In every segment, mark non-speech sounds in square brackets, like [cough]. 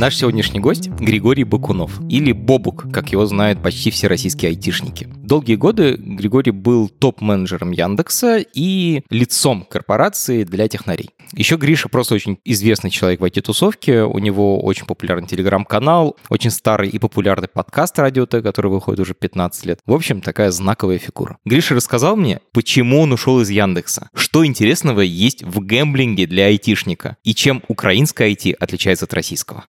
Наш сегодняшний гость — Григорий Бакунов, или Бобук, как его знают почти все российские айтишники. Долгие годы Григорий был топ-менеджером Яндекса и лицом корпорации для технарей. Еще Гриша просто очень известный человек в IT-тусовке. У него очень популярный телеграм-канал, очень старый и популярный подкаст Радио Т, который выходит уже 15 лет. В общем, такая знаковая фигура. Гриша рассказал мне, почему он ушел из Яндекса, что интересного есть в гэмблинге для айтишника и чем украинское IT отличается от российского.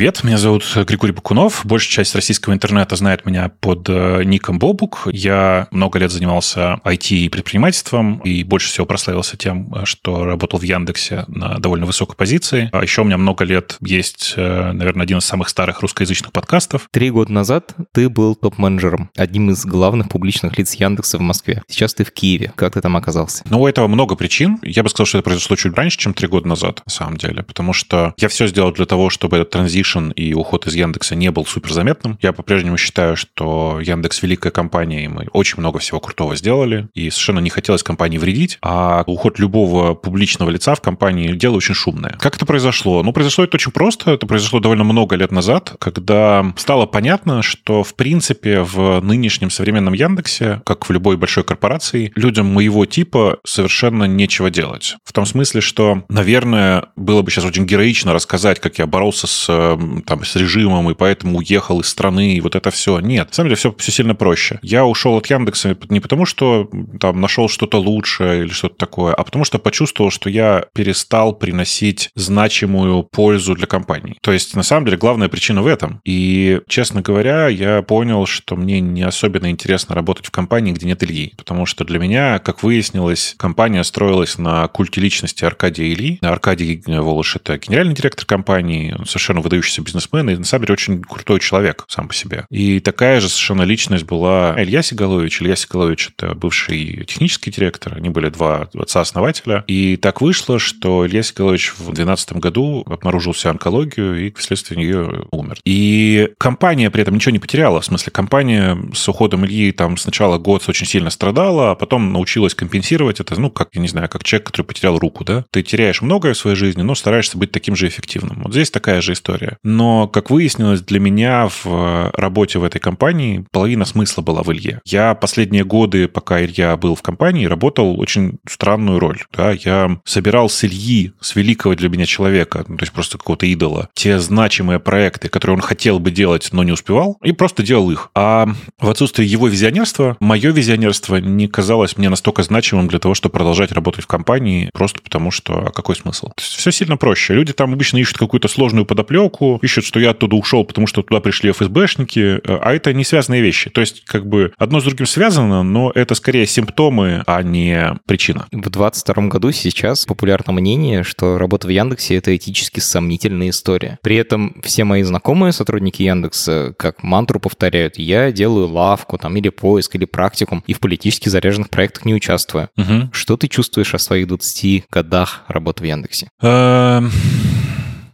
Привет, меня зовут Григорий Бакунов. Большая часть российского интернета знает меня под э, ником Бобук. Я много лет занимался IT и предпринимательством и больше всего прославился тем, что работал в Яндексе на довольно высокой позиции. А еще у меня много лет есть, э, наверное, один из самых старых русскоязычных подкастов. Три года назад ты был топ-менеджером, одним из главных публичных лиц Яндекса в Москве. Сейчас ты в Киеве. Как ты там оказался? Ну, у этого много причин. Я бы сказал, что это произошло чуть раньше, чем три года назад, на самом деле, потому что я все сделал для того, чтобы этот транзишн transition и уход из Яндекса не был супер заметным. Я по-прежнему считаю, что Яндекс великая компания, и мы очень много всего крутого сделали, и совершенно не хотелось компании вредить, а уход любого публичного лица в компании дело очень шумное. Как это произошло? Ну, произошло это очень просто. Это произошло довольно много лет назад, когда стало понятно, что, в принципе, в нынешнем современном Яндексе, как в любой большой корпорации, людям моего типа совершенно нечего делать. В том смысле, что, наверное, было бы сейчас очень героично рассказать, как я боролся с там, с режимом, и поэтому уехал из страны, и вот это все. Нет, на самом деле все, все сильно проще. Я ушел от Яндекса не потому, что там нашел что-то лучше или что-то такое, а потому что почувствовал, что я перестал приносить значимую пользу для компании. То есть, на самом деле, главная причина в этом. И, честно говоря, я понял, что мне не особенно интересно работать в компании, где нет Ильи. Потому что для меня, как выяснилось, компания строилась на культе личности Аркадия Ильи. Аркадий Волош — это генеральный директор компании, он совершенно выдающийся выдающийся бизнесмен и, на самом деле, очень крутой человек сам по себе. И такая же совершенно личность была Илья Сигалович. Илья Сигалович — это бывший технический директор. Они были два отца-основателя. И так вышло, что Илья Сигалович в 2012 году обнаружил себе онкологию и вследствие нее умер. И компания при этом ничего не потеряла. В смысле, компания с уходом Ильи там сначала год очень сильно страдала, а потом научилась компенсировать это, ну, как, я не знаю, как человек, который потерял руку, да? Ты теряешь многое в своей жизни, но стараешься быть таким же эффективным. Вот здесь такая же история. Но, как выяснилось, для меня в э, работе в этой компании половина смысла была в Илье. Я последние годы, пока Илья был в компании, работал очень странную роль. Да? Я собирал с Ильи, с великого для меня человека, ну, то есть просто какого-то идола, те значимые проекты, которые он хотел бы делать, но не успевал, и просто делал их. А в отсутствие его визионерства, мое визионерство не казалось мне настолько значимым для того, чтобы продолжать работать в компании, просто потому что а какой смысл? То есть все сильно проще. Люди там обычно ищут какую-то сложную подоплеку, ищут, что я оттуда ушел, потому что туда пришли ФСБшники, э, а это не связанные вещи. То есть, как бы одно с другим связано, но это скорее симптомы, а не причина. В 2022 году сейчас популярно мнение, что работа в Яндексе — это этически сомнительная история. При этом все мои знакомые сотрудники Яндекса как мантру повторяют, я делаю лавку там или поиск, или практикум, и в политически заряженных проектах не участвую. Угу. Что ты чувствуешь о своих 20 годах работы в Яндексе?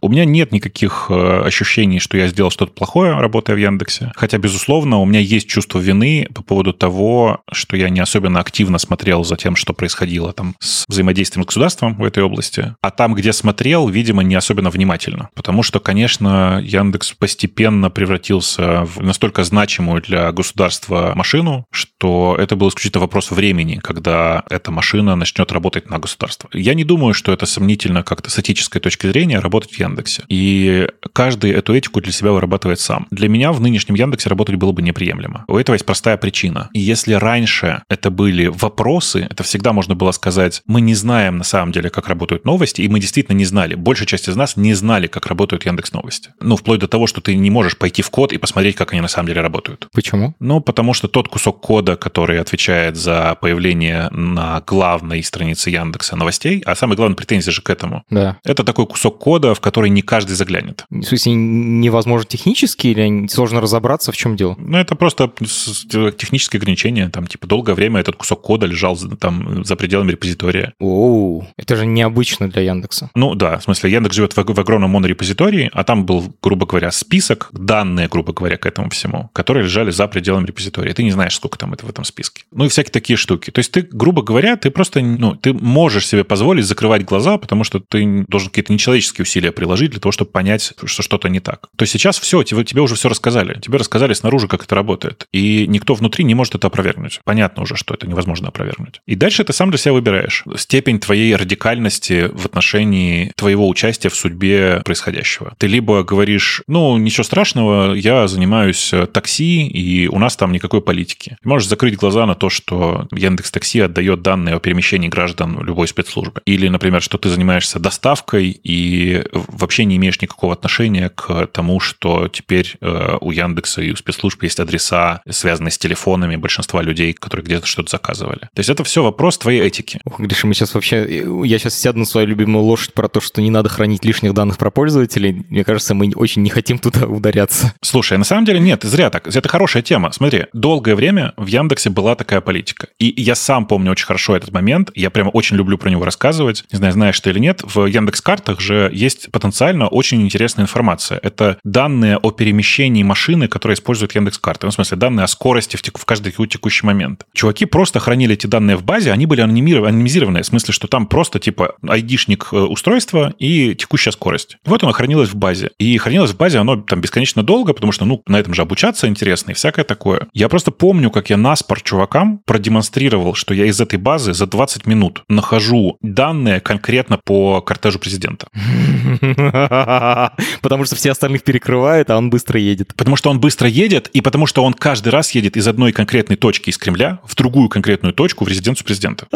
У меня нет никаких э, ощущений, что я сделал что-то плохое, работая в Яндексе. Хотя, безусловно, у меня есть чувство вины по поводу того, что я не особенно активно смотрел за тем, что происходило там с взаимодействием с государством в этой области. А там, где смотрел, видимо, не особенно внимательно. Потому что, конечно, Яндекс постепенно превратился в настолько значимую для государства машину, что это был исключительно вопрос времени, когда эта машина начнет работать на государство. Я не думаю, что это сомнительно как-то с этической точки зрения работать в Яндексе Яндексе. И каждый эту этику для себя вырабатывает сам. Для меня в нынешнем Яндексе работать было бы неприемлемо. У этого есть простая причина. И если раньше это были вопросы, это всегда можно было сказать, мы не знаем на самом деле, как работают новости, и мы действительно не знали. Большая часть из нас не знали, как работают Яндекс Новости. Ну, вплоть до того, что ты не можешь пойти в код и посмотреть, как они на самом деле работают. Почему? Ну, потому что тот кусок кода, который отвечает за появление на главной странице Яндекса новостей, а самая главная претензия же к этому, да. это такой кусок кода, в котором который не каждый заглянет. В смысле, невозможно технически или сложно разобраться, в чем дело? Ну, это просто технические ограничения. Там, типа, долгое время этот кусок кода лежал там за пределами репозитория. Оу, это же необычно для Яндекса. Ну, да, в смысле, Яндекс живет в, в огромном монорепозитории, а там был, грубо говоря, список, данные, грубо говоря, к этому всему, которые лежали за пределами репозитория. Ты не знаешь, сколько там это в этом списке. Ну, и всякие такие штуки. То есть ты, грубо говоря, ты просто, ну, ты можешь себе позволить закрывать глаза, потому что ты должен какие-то нечеловеческие усилия приложить для того, чтобы понять, что что-то не так. То есть сейчас все, тебе, тебе уже все рассказали. Тебе рассказали снаружи, как это работает. И никто внутри не может это опровергнуть. Понятно уже, что это невозможно опровергнуть. И дальше ты сам для себя выбираешь степень твоей радикальности в отношении твоего участия в судьбе происходящего. Ты либо говоришь, ну, ничего страшного, я занимаюсь э, такси, и у нас там никакой политики. можешь закрыть глаза на то, что Яндекс Такси отдает данные о перемещении граждан любой спецслужбы. Или, например, что ты занимаешься доставкой и вообще не имеешь никакого отношения к тому, что теперь э, у Яндекса и у спецслужб есть адреса, связанные с телефонами большинства людей, которые где-то что-то заказывали. То есть это все вопрос твоей этики. Ох, Гриша, мы сейчас вообще... Я сейчас сяду на свою любимую лошадь про то, что не надо хранить лишних данных про пользователей. Мне кажется, мы очень не хотим туда ударяться. Слушай, на самом деле нет, зря так. Это хорошая тема. Смотри, долгое время в Яндексе была такая политика. И я сам помню очень хорошо этот момент. Я прямо очень люблю про него рассказывать. Не знаю, знаешь ты или нет. В Яндекс картах же есть потенциально очень интересная информация. Это данные о перемещении машины, которые используют Яндекс карты. Ну, в смысле, данные о скорости в, тек- в каждый текущий момент. Чуваки просто хранили эти данные в базе, они были анонимизированы. В смысле, что там просто типа айдишник э, устройства и текущая скорость. Вот оно хранилось в базе. И хранилось в базе оно там бесконечно долго, потому что, ну, на этом же обучаться интересно и всякое такое. Я просто помню, как я наспор чувакам продемонстрировал, что я из этой базы за 20 минут нахожу данные конкретно по кортежу президента. [laughs] [laughs] Потому что все остальных перекрывают, а он быстро едет. Потому что он быстро едет, и потому что он каждый раз едет из одной конкретной точки из Кремля в другую конкретную точку в резиденцию президента.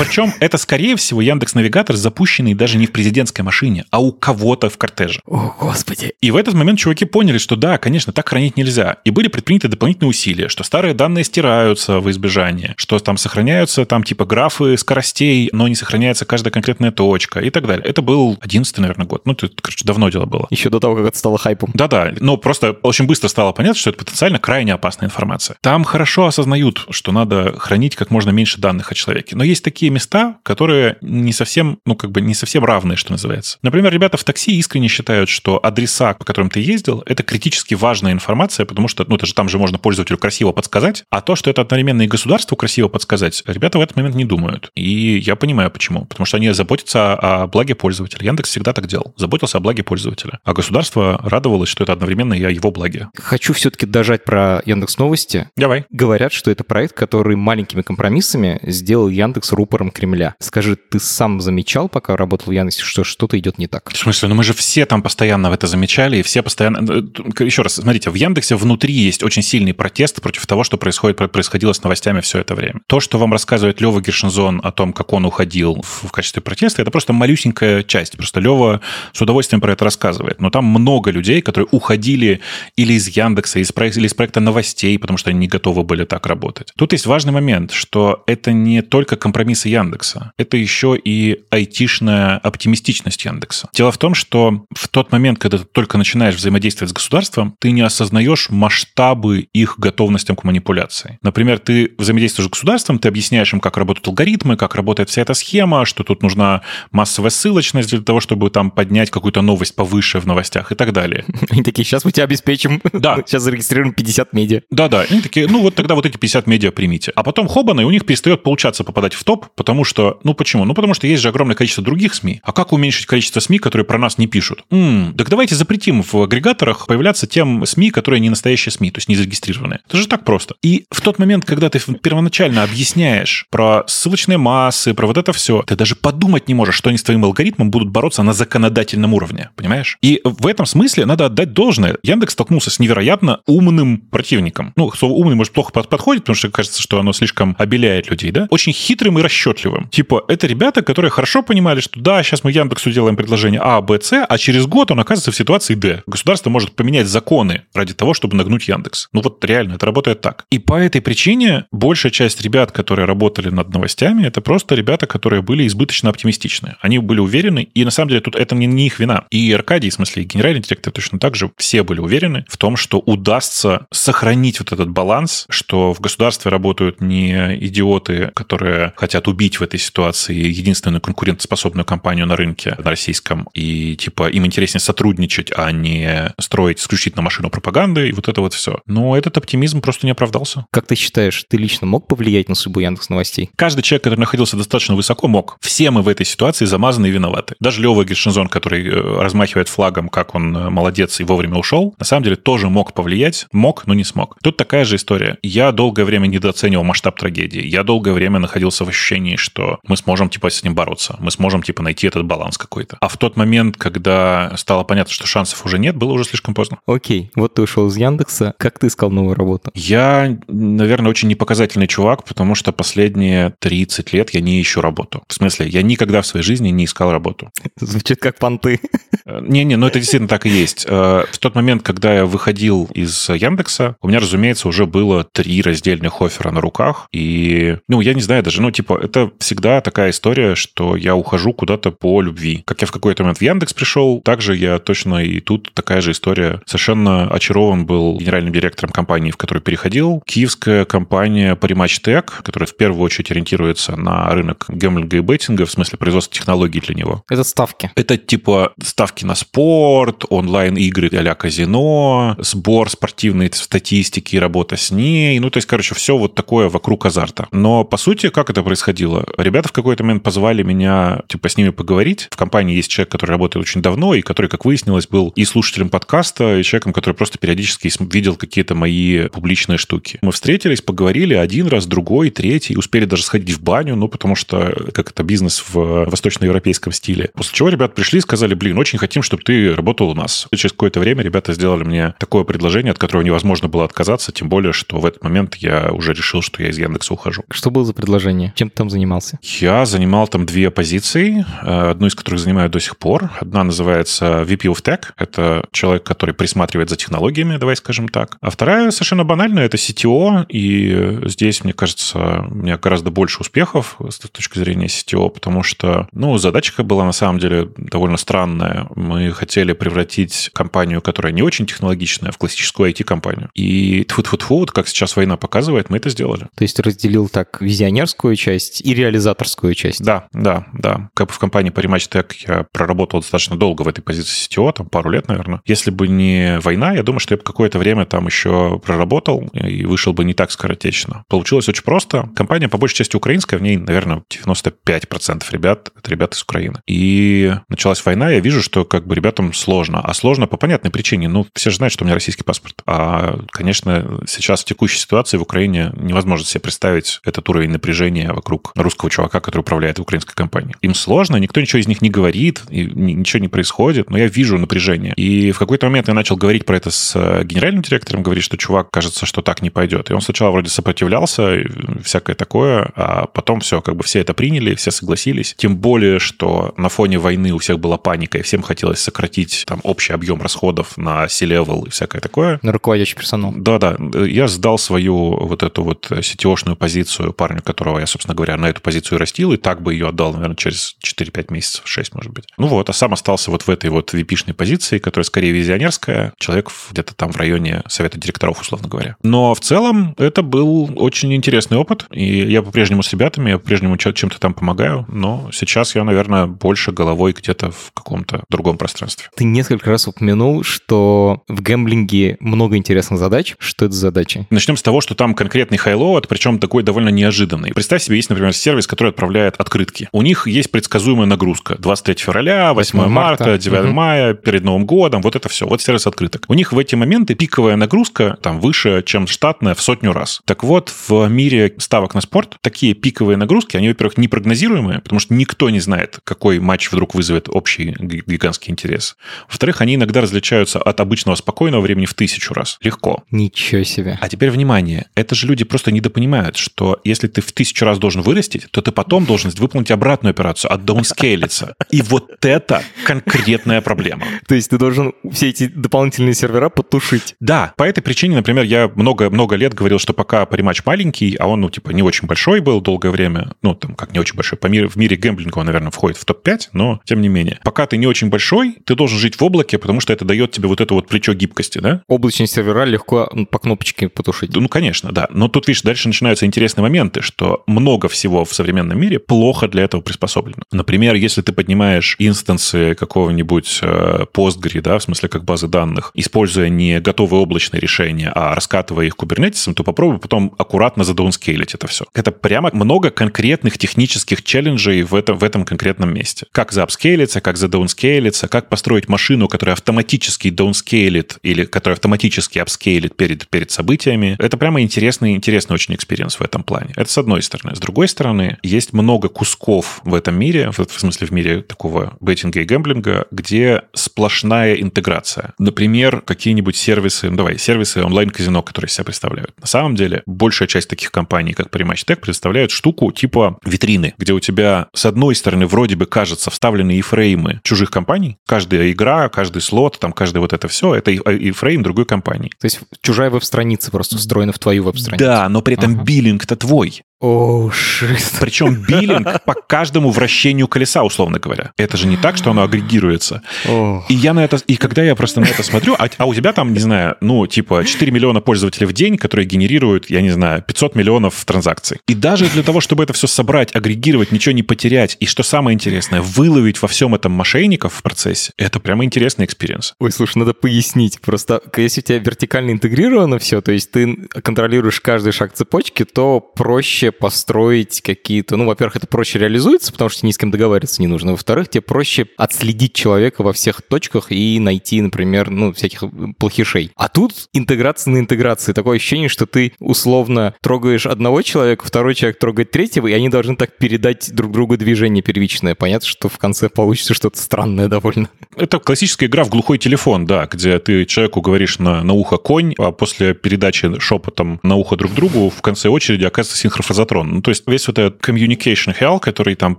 Причем это, скорее всего, Яндекс Навигатор запущенный даже не в президентской машине, а у кого-то в кортеже. О, господи. И в этот момент чуваки поняли, что да, конечно, так хранить нельзя. И были предприняты дополнительные усилия, что старые данные стираются в избежание, что там сохраняются там типа графы скоростей, но не сохраняется каждая конкретная точка и так далее. Это был 11 наверное, год. Ну, это, короче, давно дело было. Еще до того, как это стало хайпом. Да-да, но просто очень быстро стало понятно, что это потенциально крайне опасная информация. Там хорошо осознают, что надо хранить как можно меньше данных о человеке. Но есть такие места, которые не совсем, ну, как бы не совсем равные, что называется. Например, ребята в такси искренне считают, что адреса, по которым ты ездил, это критически важная информация, потому что, ну, это же там же можно пользователю красиво подсказать, а то, что это одновременно и государству красиво подсказать, ребята в этот момент не думают. И я понимаю, почему. Потому что они заботятся о благе пользователя. Яндекс всегда так делал. Заботился о благе пользователя. А государство радовалось, что это одновременно и о его благе. Хочу все-таки дожать про Яндекс Новости. Давай. Говорят, что это проект, который маленькими компромиссами сделал Яндекс рупором Кремля. Скажи, ты сам замечал, пока работал в Яндексе, что что-то идет не так? В смысле? Ну мы же все там постоянно в это замечали, и все постоянно... Э, Еще раз, смотрите, в Яндексе внутри есть очень сильный протест против того, что происходит, происходило с новостями все это время. То, что вам рассказывает Лева Гершинзон о том, как он уходил в, качестве протеста, это просто малюсенькая часть. Просто Лева с удовольствием про это рассказывает. Но там много людей, которые уходили или из Яндекса, или из, проекта, или из проекта новостей, потому что они не готовы были так работать. Тут есть важный момент, что это не только компромиссы Яндекса, это еще и айтишная оптимистичность Яндекса. Дело в том, что в тот момент, когда ты только начинаешь взаимодействовать с государством, ты не осознаешь масштабы их готовностям к манипуляции. Например, ты взаимодействуешь с государством, ты объясняешь им, как работают алгоритмы, как работает вся эта схема, что тут нужна массовая ссылочность для того, чтобы там поднять какую-то новость повыше в новостях и так далее. [laughs] Они такие, сейчас мы тебя обеспечим. Да. [laughs] Сейчас зарегистрируем 50 медиа. Да-да. Они такие, ну вот тогда вот эти 50 медиа примите. А потом хобаны, и у них перестает получаться попадать в топ, потому что, ну почему? Ну потому что есть же огромное количество других СМИ. А как уменьшить количество СМИ, которые про нас не пишут? М-м, так давайте запретим в агрегаторах появляться тем СМИ, которые не настоящие СМИ, то есть не зарегистрированные. Это же так просто. И в тот момент, когда ты первоначально объясняешь про ссылочные массы, про вот это все, ты даже подумать не можешь, что они с твоим алгоритмом будут бороться на законодательном уровне, понимаешь? И в этом смысле надо отдать должное. Яндекс столкнулся с невероятно умным противником. Ну, слово умный, может, плохо подходит, потому что кажется, что оно слишком обеляет людей, да? Очень хитрым и расчетливым расчетливым. Типа, это ребята, которые хорошо понимали, что да, сейчас мы Яндексу делаем предложение А, Б, С, а через год он оказывается в ситуации Д. Государство может поменять законы ради того, чтобы нагнуть Яндекс. Ну вот реально, это работает так. И по этой причине большая часть ребят, которые работали над новостями, это просто ребята, которые были избыточно оптимистичны. Они были уверены, и на самом деле тут это не, не их вина. И Аркадий, в смысле, и генеральный директор точно так же, все были уверены в том, что удастся сохранить вот этот баланс, что в государстве работают не идиоты, которые хотят убить в этой ситуации единственную конкурентоспособную компанию на рынке, на российском, и типа им интереснее сотрудничать, а не строить исключительно машину пропаганды, и вот это вот все. Но этот оптимизм просто не оправдался. Как ты считаешь, ты лично мог повлиять на судьбу Яндекс Новостей? Каждый человек, который находился достаточно высоко, мог. Все мы в этой ситуации замазаны и виноваты. Даже Лева Гершинзон, который э, размахивает флагом, как он э, молодец и вовремя ушел, на самом деле тоже мог повлиять. Мог, но не смог. Тут такая же история. Я долгое время недооценивал масштаб трагедии. Я долгое время находился в ощущении, что мы сможем, типа, с ним бороться. Мы сможем, типа, найти этот баланс какой-то. А в тот момент, когда стало понятно, что шансов уже нет, было уже слишком поздно. Окей, вот ты ушел из Яндекса. Как ты искал новую работу? Я, наверное, очень непоказательный чувак, потому что последние 30 лет я не ищу работу. В смысле, я никогда в своей жизни не искал работу. Звучит как понты. Э, не-не, но это действительно так и есть. Э, в тот момент, когда я выходил из Яндекса, у меня, разумеется, уже было три раздельных оффера на руках. И, ну, я не знаю даже, ну, типа, это всегда такая история, что я ухожу куда-то по любви. Как я в какой-то момент в Яндекс пришел, также я точно и тут такая же история. Совершенно очарован был генеральным директором компании, в которую переходил. Киевская компания Parimatch Tech, которая в первую очередь ориентируется на рынок гемблинга и беттинга, в смысле производства технологий для него. Это ставки. Это типа ставки на спорт, онлайн-игры а казино, сбор спортивной статистики, работа с ней. Ну, то есть, короче, все вот такое вокруг азарта. Но, по сути, как это происходило? Ребята в какой-то момент позвали меня, типа, с ними поговорить. В компании есть человек, который работает очень давно, и который, как выяснилось, был и слушателем подкаста, и человеком, который просто периодически видел какие-то мои публичные штуки. Мы встретились, поговорили один раз, другой, третий, успели даже сходить в баню, ну, потому что, как это, бизнес в восточноевропейском стиле. После чего ребят пришли и сказали, блин, очень хотим, чтобы ты работал у нас. И через какое-то время ребята сделали мне такое предложение, от которого невозможно было отказаться, тем более, что в этот момент я уже решил, что я из Яндекса ухожу. Что было за предложение? Чем ты там занимался? Я занимал там две позиции, э, одну из которых занимаю до сих пор. Одна называется VP of Tech. Это человек, который присматривает за технологиями, давай скажем так. А вторая совершенно банальная, это CTO, и здесь, мне кажется, у меня гораздо больше успехов с точки зрения CTO, потому что, ну, задачка была на самом деле довольно странная. Мы хотели превратить компанию, которая не очень технологичная, в классическую IT-компанию. И тфу тфу тфу вот как сейчас война показывает, мы это сделали. То есть разделил так визионерскую часть и реализаторскую часть. Да, да, да. Как бы в компании Parimatch Tech я проработал достаточно долго в этой позиции CTO, там пару лет, наверное. Если бы не война, я думаю, что я бы какое-то время там еще проработал и вышел бы не так скоротечно. Получилось очень просто. Компания, по большей части, украинская, в ней, наверное, 95% ребят — это ребята из Украины. И началась война, я вижу, что как бы ребятам сложно. А сложно по понятной причине. Ну, все же знают, что у меня российский паспорт. А, конечно, сейчас в текущей ситуации в Украине невозможно себе представить этот уровень напряжения вокруг русского чувака, который управляет украинской компанией. Им сложно, никто ничего из них не говорит, и ничего не происходит, но я вижу напряжение. И в какой-то момент я начал говорить про это с э, генеральным директором, говорить, что чувак, кажется, что так не пойдет. И он сначала вроде сопротивлялся, всякое такое, а потом все, как бы все это приняли, все согласились. Тем более, что на фоне войны у всех была паника, и всем хотелось сократить там общий объем расходов на C-level и всякое такое. На руководящий персонал. Да-да. Я сдал свою вот эту вот CTO-шную позицию парню, которого я, собственно говоря, на эту позицию растил, и так бы ее отдал, наверное, через 4-5 месяцев, 6, может быть. Ну вот, а сам остался вот в этой вот vp позиции, которая скорее визионерская, человек где-то там в районе совета директоров, условно говоря. Но в целом это был очень интересный опыт, и я по-прежнему с ребятами, я по-прежнему чем-то там помогаю, но сейчас я, наверное, больше головой где-то в каком-то другом пространстве. Ты несколько раз упомянул, что в гэмблинге много интересных задач. Что это за задачи? Начнем с того, что там конкретный highload, причем такой довольно неожиданный. Представь себе, есть, например, сервис, который отправляет открытки. У них есть предсказуемая нагрузка. 23 февраля, 8, 8 марта, марта 9 угу. мая, перед Новым годом, вот это все. Вот сервис открыток. У них в эти моменты пиковая нагрузка там выше, чем штатная в сотню раз. Так вот, в мире ставок на спорт такие пиковые нагрузки, они, во-первых, непрогнозируемые, потому что никто не знает, какой матч вдруг вызовет общий гигантский интерес. Во-вторых, они иногда различаются от обычного спокойного времени в тысячу раз. Легко. Ничего себе. А теперь внимание. Это же люди просто недопонимают, что если ты в тысячу раз должен вырастить, то ты потом должен выполнить обратную операцию, отдаунскейлиться. И вот это конкретная проблема. То есть ты должен все эти дополнительные сервера потушить. Да, по этой причине, например, я много-много лет говорил, что пока париматч маленький, а он, ну, типа, не очень большой был долгое время, ну, там, как не очень большой, по миру, в мире гэмблинга он, наверное, входит в топ-5, но тем не менее. Пока ты не очень большой, ты должен жить в облаке, потому что это дает тебе вот это вот плечо гибкости, да? Облачные сервера легко по кнопочке потушить. Ну, конечно, да. Но тут, видишь, дальше начинаются интересные моменты, что много всего в современном мире плохо для этого приспособлено. Например, если ты поднимаешь инстансы какого-нибудь э, Postgre, да, в смысле как базы данных, используя не готовые облачные решения, а раскатывая их кубернетисом, то попробуй потом аккуратно задаунскейлить это все. Это прямо много конкретных технических челленджей в этом, в этом конкретном месте. Как заапскейлиться, как задаунскейлиться, как построить машину, которая автоматически даунскейлит или которая автоматически апскейлит перед, перед событиями. Это прямо интересный, интересный очень experience в этом плане. Это с одной стороны. С другой стороны, есть много кусков в этом мире, в, смысле в мире такого беттинга и гэмблинга, где сплошная интеграция. Например, какие-нибудь сервисы, ну, давай, сервисы онлайн-казино, которые себя представляют. На самом деле, большая часть таких компаний, как Primatch Tech, представляют штуку типа витрины, где у тебя с одной стороны вроде бы кажется вставлены и фреймы чужих компаний. Каждая игра, каждый слот, там каждый вот это все, это и фрейм другой компании. То есть чужая веб-страница просто встроена в твою веб-страницу. Да, но при этом ага. биллинг-то твой. О, oh, шит. Причем [laughs] биллинг по каждому вращению колеса, условно говоря. Это же не так, что оно агрегируется. Oh. И я на это, и когда я просто на это смотрю, а, а у тебя там, не знаю, ну, типа 4 миллиона пользователей в день, которые генерируют, я не знаю, 500 миллионов транзакций. И даже для того, чтобы это все собрать, агрегировать, ничего не потерять, и что самое интересное, выловить во всем этом мошенников в процессе, это прямо интересный experience. Ой, слушай, надо пояснить. Просто если у тебя вертикально интегрировано все, то есть ты контролируешь каждый шаг цепочки, то проще построить какие-то... Ну, во-первых, это проще реализуется, потому что ни с кем договариваться не нужно. Во-вторых, тебе проще отследить человека во всех точках и найти, например, ну, всяких плохишей. А тут интеграция на интеграции. Такое ощущение, что ты условно трогаешь одного человека, второй человек трогает третьего, и они должны так передать друг другу движение первичное. Понятно, что в конце получится что-то странное довольно. Это классическая игра в глухой телефон, да, где ты человеку говоришь на, на ухо конь, а после передачи шепотом на ухо друг другу в конце очереди оказывается синхрофразация Затрон. Ну, то есть весь вот этот communication hell, который там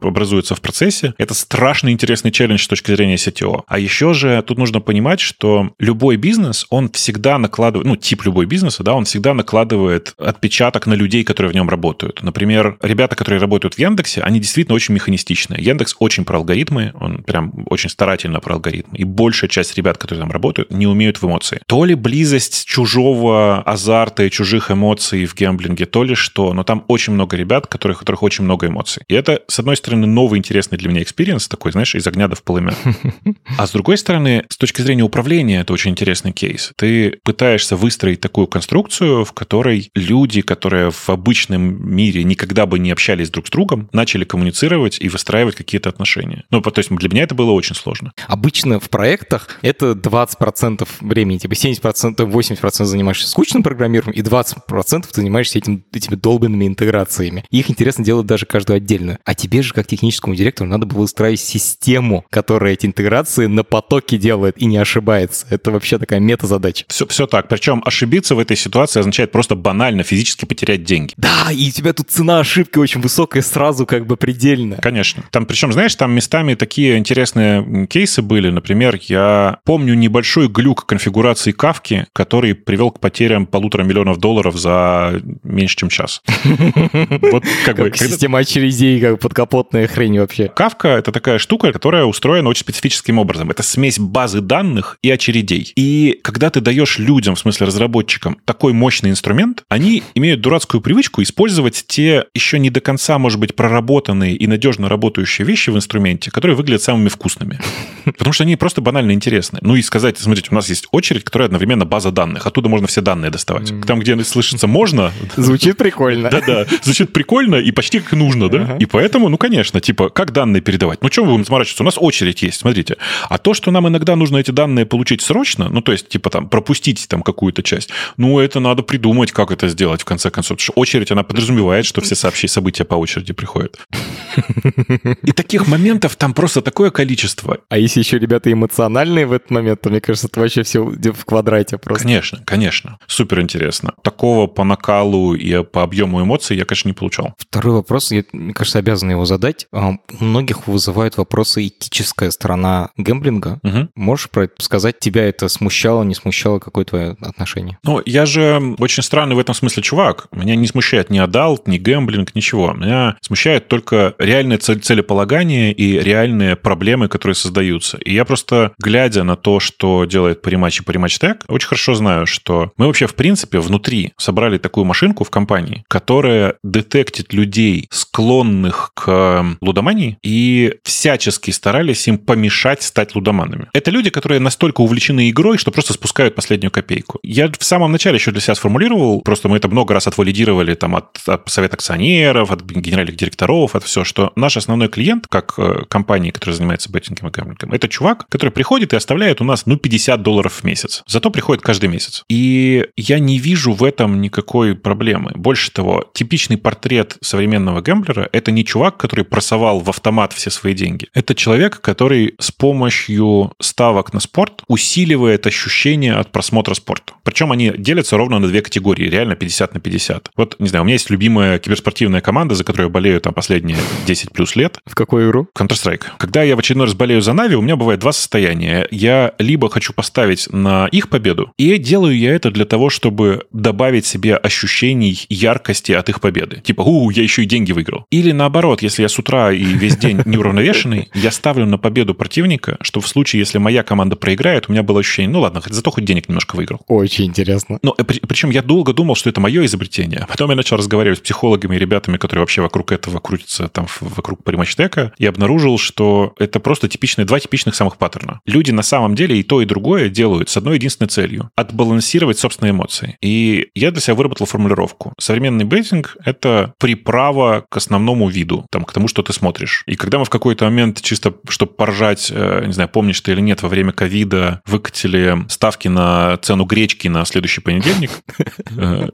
образуется в процессе, это страшно интересный челлендж с точки зрения CTO. А еще же тут нужно понимать, что любой бизнес, он всегда накладывает, ну, тип любой бизнеса, да, он всегда накладывает отпечаток на людей, которые в нем работают. Например, ребята, которые работают в Яндексе, они действительно очень механистичные. Яндекс очень про алгоритмы, он прям очень старательно про алгоритмы. И большая часть ребят, которые там работают, не умеют в эмоции. То ли близость чужого азарта и чужих эмоций в гемблинге, то ли что, но там очень очень много ребят, которых, у которых очень много эмоций. И это, с одной стороны, новый интересный для меня experience, такой, знаешь, из огня до в полымя. [laughs] А с другой стороны, с точки зрения управления, это очень интересный кейс. Ты пытаешься выстроить такую конструкцию, в которой люди, которые в обычном мире никогда бы не общались друг с другом, начали коммуницировать и выстраивать какие-то отношения. Ну, то есть для меня это было очень сложно. Обычно в проектах это 20% времени, типа 70%, 80% занимаешься скучным программированием, и 20% ты занимаешься этим, этими долбанными интеграциями интеграциями. их интересно делать даже каждую отдельно. А тебе же, как техническому директору, надо было устраивать систему, которая эти интеграции на потоке делает и не ошибается. Это вообще такая мета-задача. Все, все так. Причем ошибиться в этой ситуации означает просто банально физически потерять деньги. Да, и у тебя тут цена ошибки очень высокая, сразу как бы предельная. Конечно. Там, причем, знаешь, там местами такие интересные кейсы были. Например, я помню небольшой глюк конфигурации кавки, который привел к потерям полутора миллионов долларов за меньше, чем час. [laughs] [laughs] Вот как, бы... Система очередей, как подкапотная хрень вообще. Кавка — это такая штука, которая устроена очень специфическим образом. Это смесь базы данных и очередей. И когда ты даешь людям, в смысле разработчикам, такой мощный инструмент, они имеют дурацкую привычку использовать те еще не до конца, может быть, проработанные и надежно работающие вещи в инструменте, которые выглядят самыми вкусными. [laughs] Потому что они просто банально интересны. Ну и сказать, смотрите, у нас есть очередь, которая одновременно база данных. Оттуда можно все данные доставать. Там, где слышится «можно». [laughs] Звучит прикольно. Да-да звучит прикольно и почти как нужно, да? Ага. И поэтому, ну, конечно, типа, как данные передавать? Ну, чем вы будем заморачиваться? У нас очередь есть, смотрите. А то, что нам иногда нужно эти данные получить срочно, ну, то есть, типа, там, пропустить там какую-то часть, ну, это надо придумать, как это сделать, в конце концов. Потому что очередь, она подразумевает, что все сообщи события по очереди приходят. И таких моментов там просто такое количество. А если еще ребята эмоциональные в этот момент, то, мне кажется, это вообще все в квадрате просто. Конечно, конечно. Супер интересно. Такого по накалу и по объему эмоций я, конечно, не получал. Второй вопрос, я, мне кажется, обязан его задать. А, у многих вызывают вопросы этическая сторона гэмблинга. Угу. Можешь сказать, тебя это смущало, не смущало, какое твое отношение? Ну, я же очень странный в этом смысле чувак. Меня не смущает ни adult, ни гэмблинг, ничего. Меня смущает только реальное целеполагание и реальные проблемы, которые создаются. И я просто, глядя на то, что делает Parimatch и Parimatch Tech, очень хорошо знаю, что мы вообще, в принципе, внутри собрали такую машинку в компании, которая детектит людей, склонных к лудомании, и всячески старались им помешать стать лудоманами. Это люди, которые настолько увлечены игрой, что просто спускают последнюю копейку. Я в самом начале еще для себя сформулировал, просто мы это много раз отвалидировали там от, от совета акционеров, от генеральных директоров, от все, что наш основной клиент, как э, компании, которая занимается беттингом и гэмблингом, это чувак, который приходит и оставляет у нас, ну, 50 долларов в месяц. Зато приходит каждый месяц. И я не вижу в этом никакой проблемы. Больше того, типичный портрет современного гэмблера — это не чувак, который просовал в автомат все свои деньги. Это человек, который с помощью ставок на спорт усиливает ощущение от просмотра спорта. Причем они делятся ровно на две категории, реально 50 на 50. Вот, не знаю, у меня есть любимая киберспортивная команда, за которую я болею там последние 10 плюс лет. В какую игру? Counter-Strike. Когда я в очередной раз болею за Нави, у меня бывает два состояния. Я либо хочу поставить на их победу, и делаю я это для того, чтобы добавить себе ощущений яркости от их победы. Типа, у, я еще и деньги выиграл. Или наоборот, если я с утра и весь день неуравновешенный, [laughs] я ставлю на победу противника, что в случае, если моя команда проиграет, у меня было ощущение, ну ладно, зато хоть денег немножко выиграл. Очень интересно. Но э, при, причем я долго думал, что это мое изобретение. Потом я начал разговаривать с психологами и ребятами, которые вообще вокруг этого крутятся, там, вокруг париматчтека, и обнаружил, что это просто типичные, два типичных самых паттерна. Люди на самом деле и то, и другое делают с одной единственной целью — отбалансировать собственные эмоции. И я для себя выработал формулировку. Современный бейтинг — это приправа к основному виду, там, к тому, что ты смотришь. И когда мы в какой-то момент, чисто чтобы поржать, э, не знаю, помнишь ты или нет, во время ковида выкатили ставки на цену гречки на следующий понедельник, [laughs] э,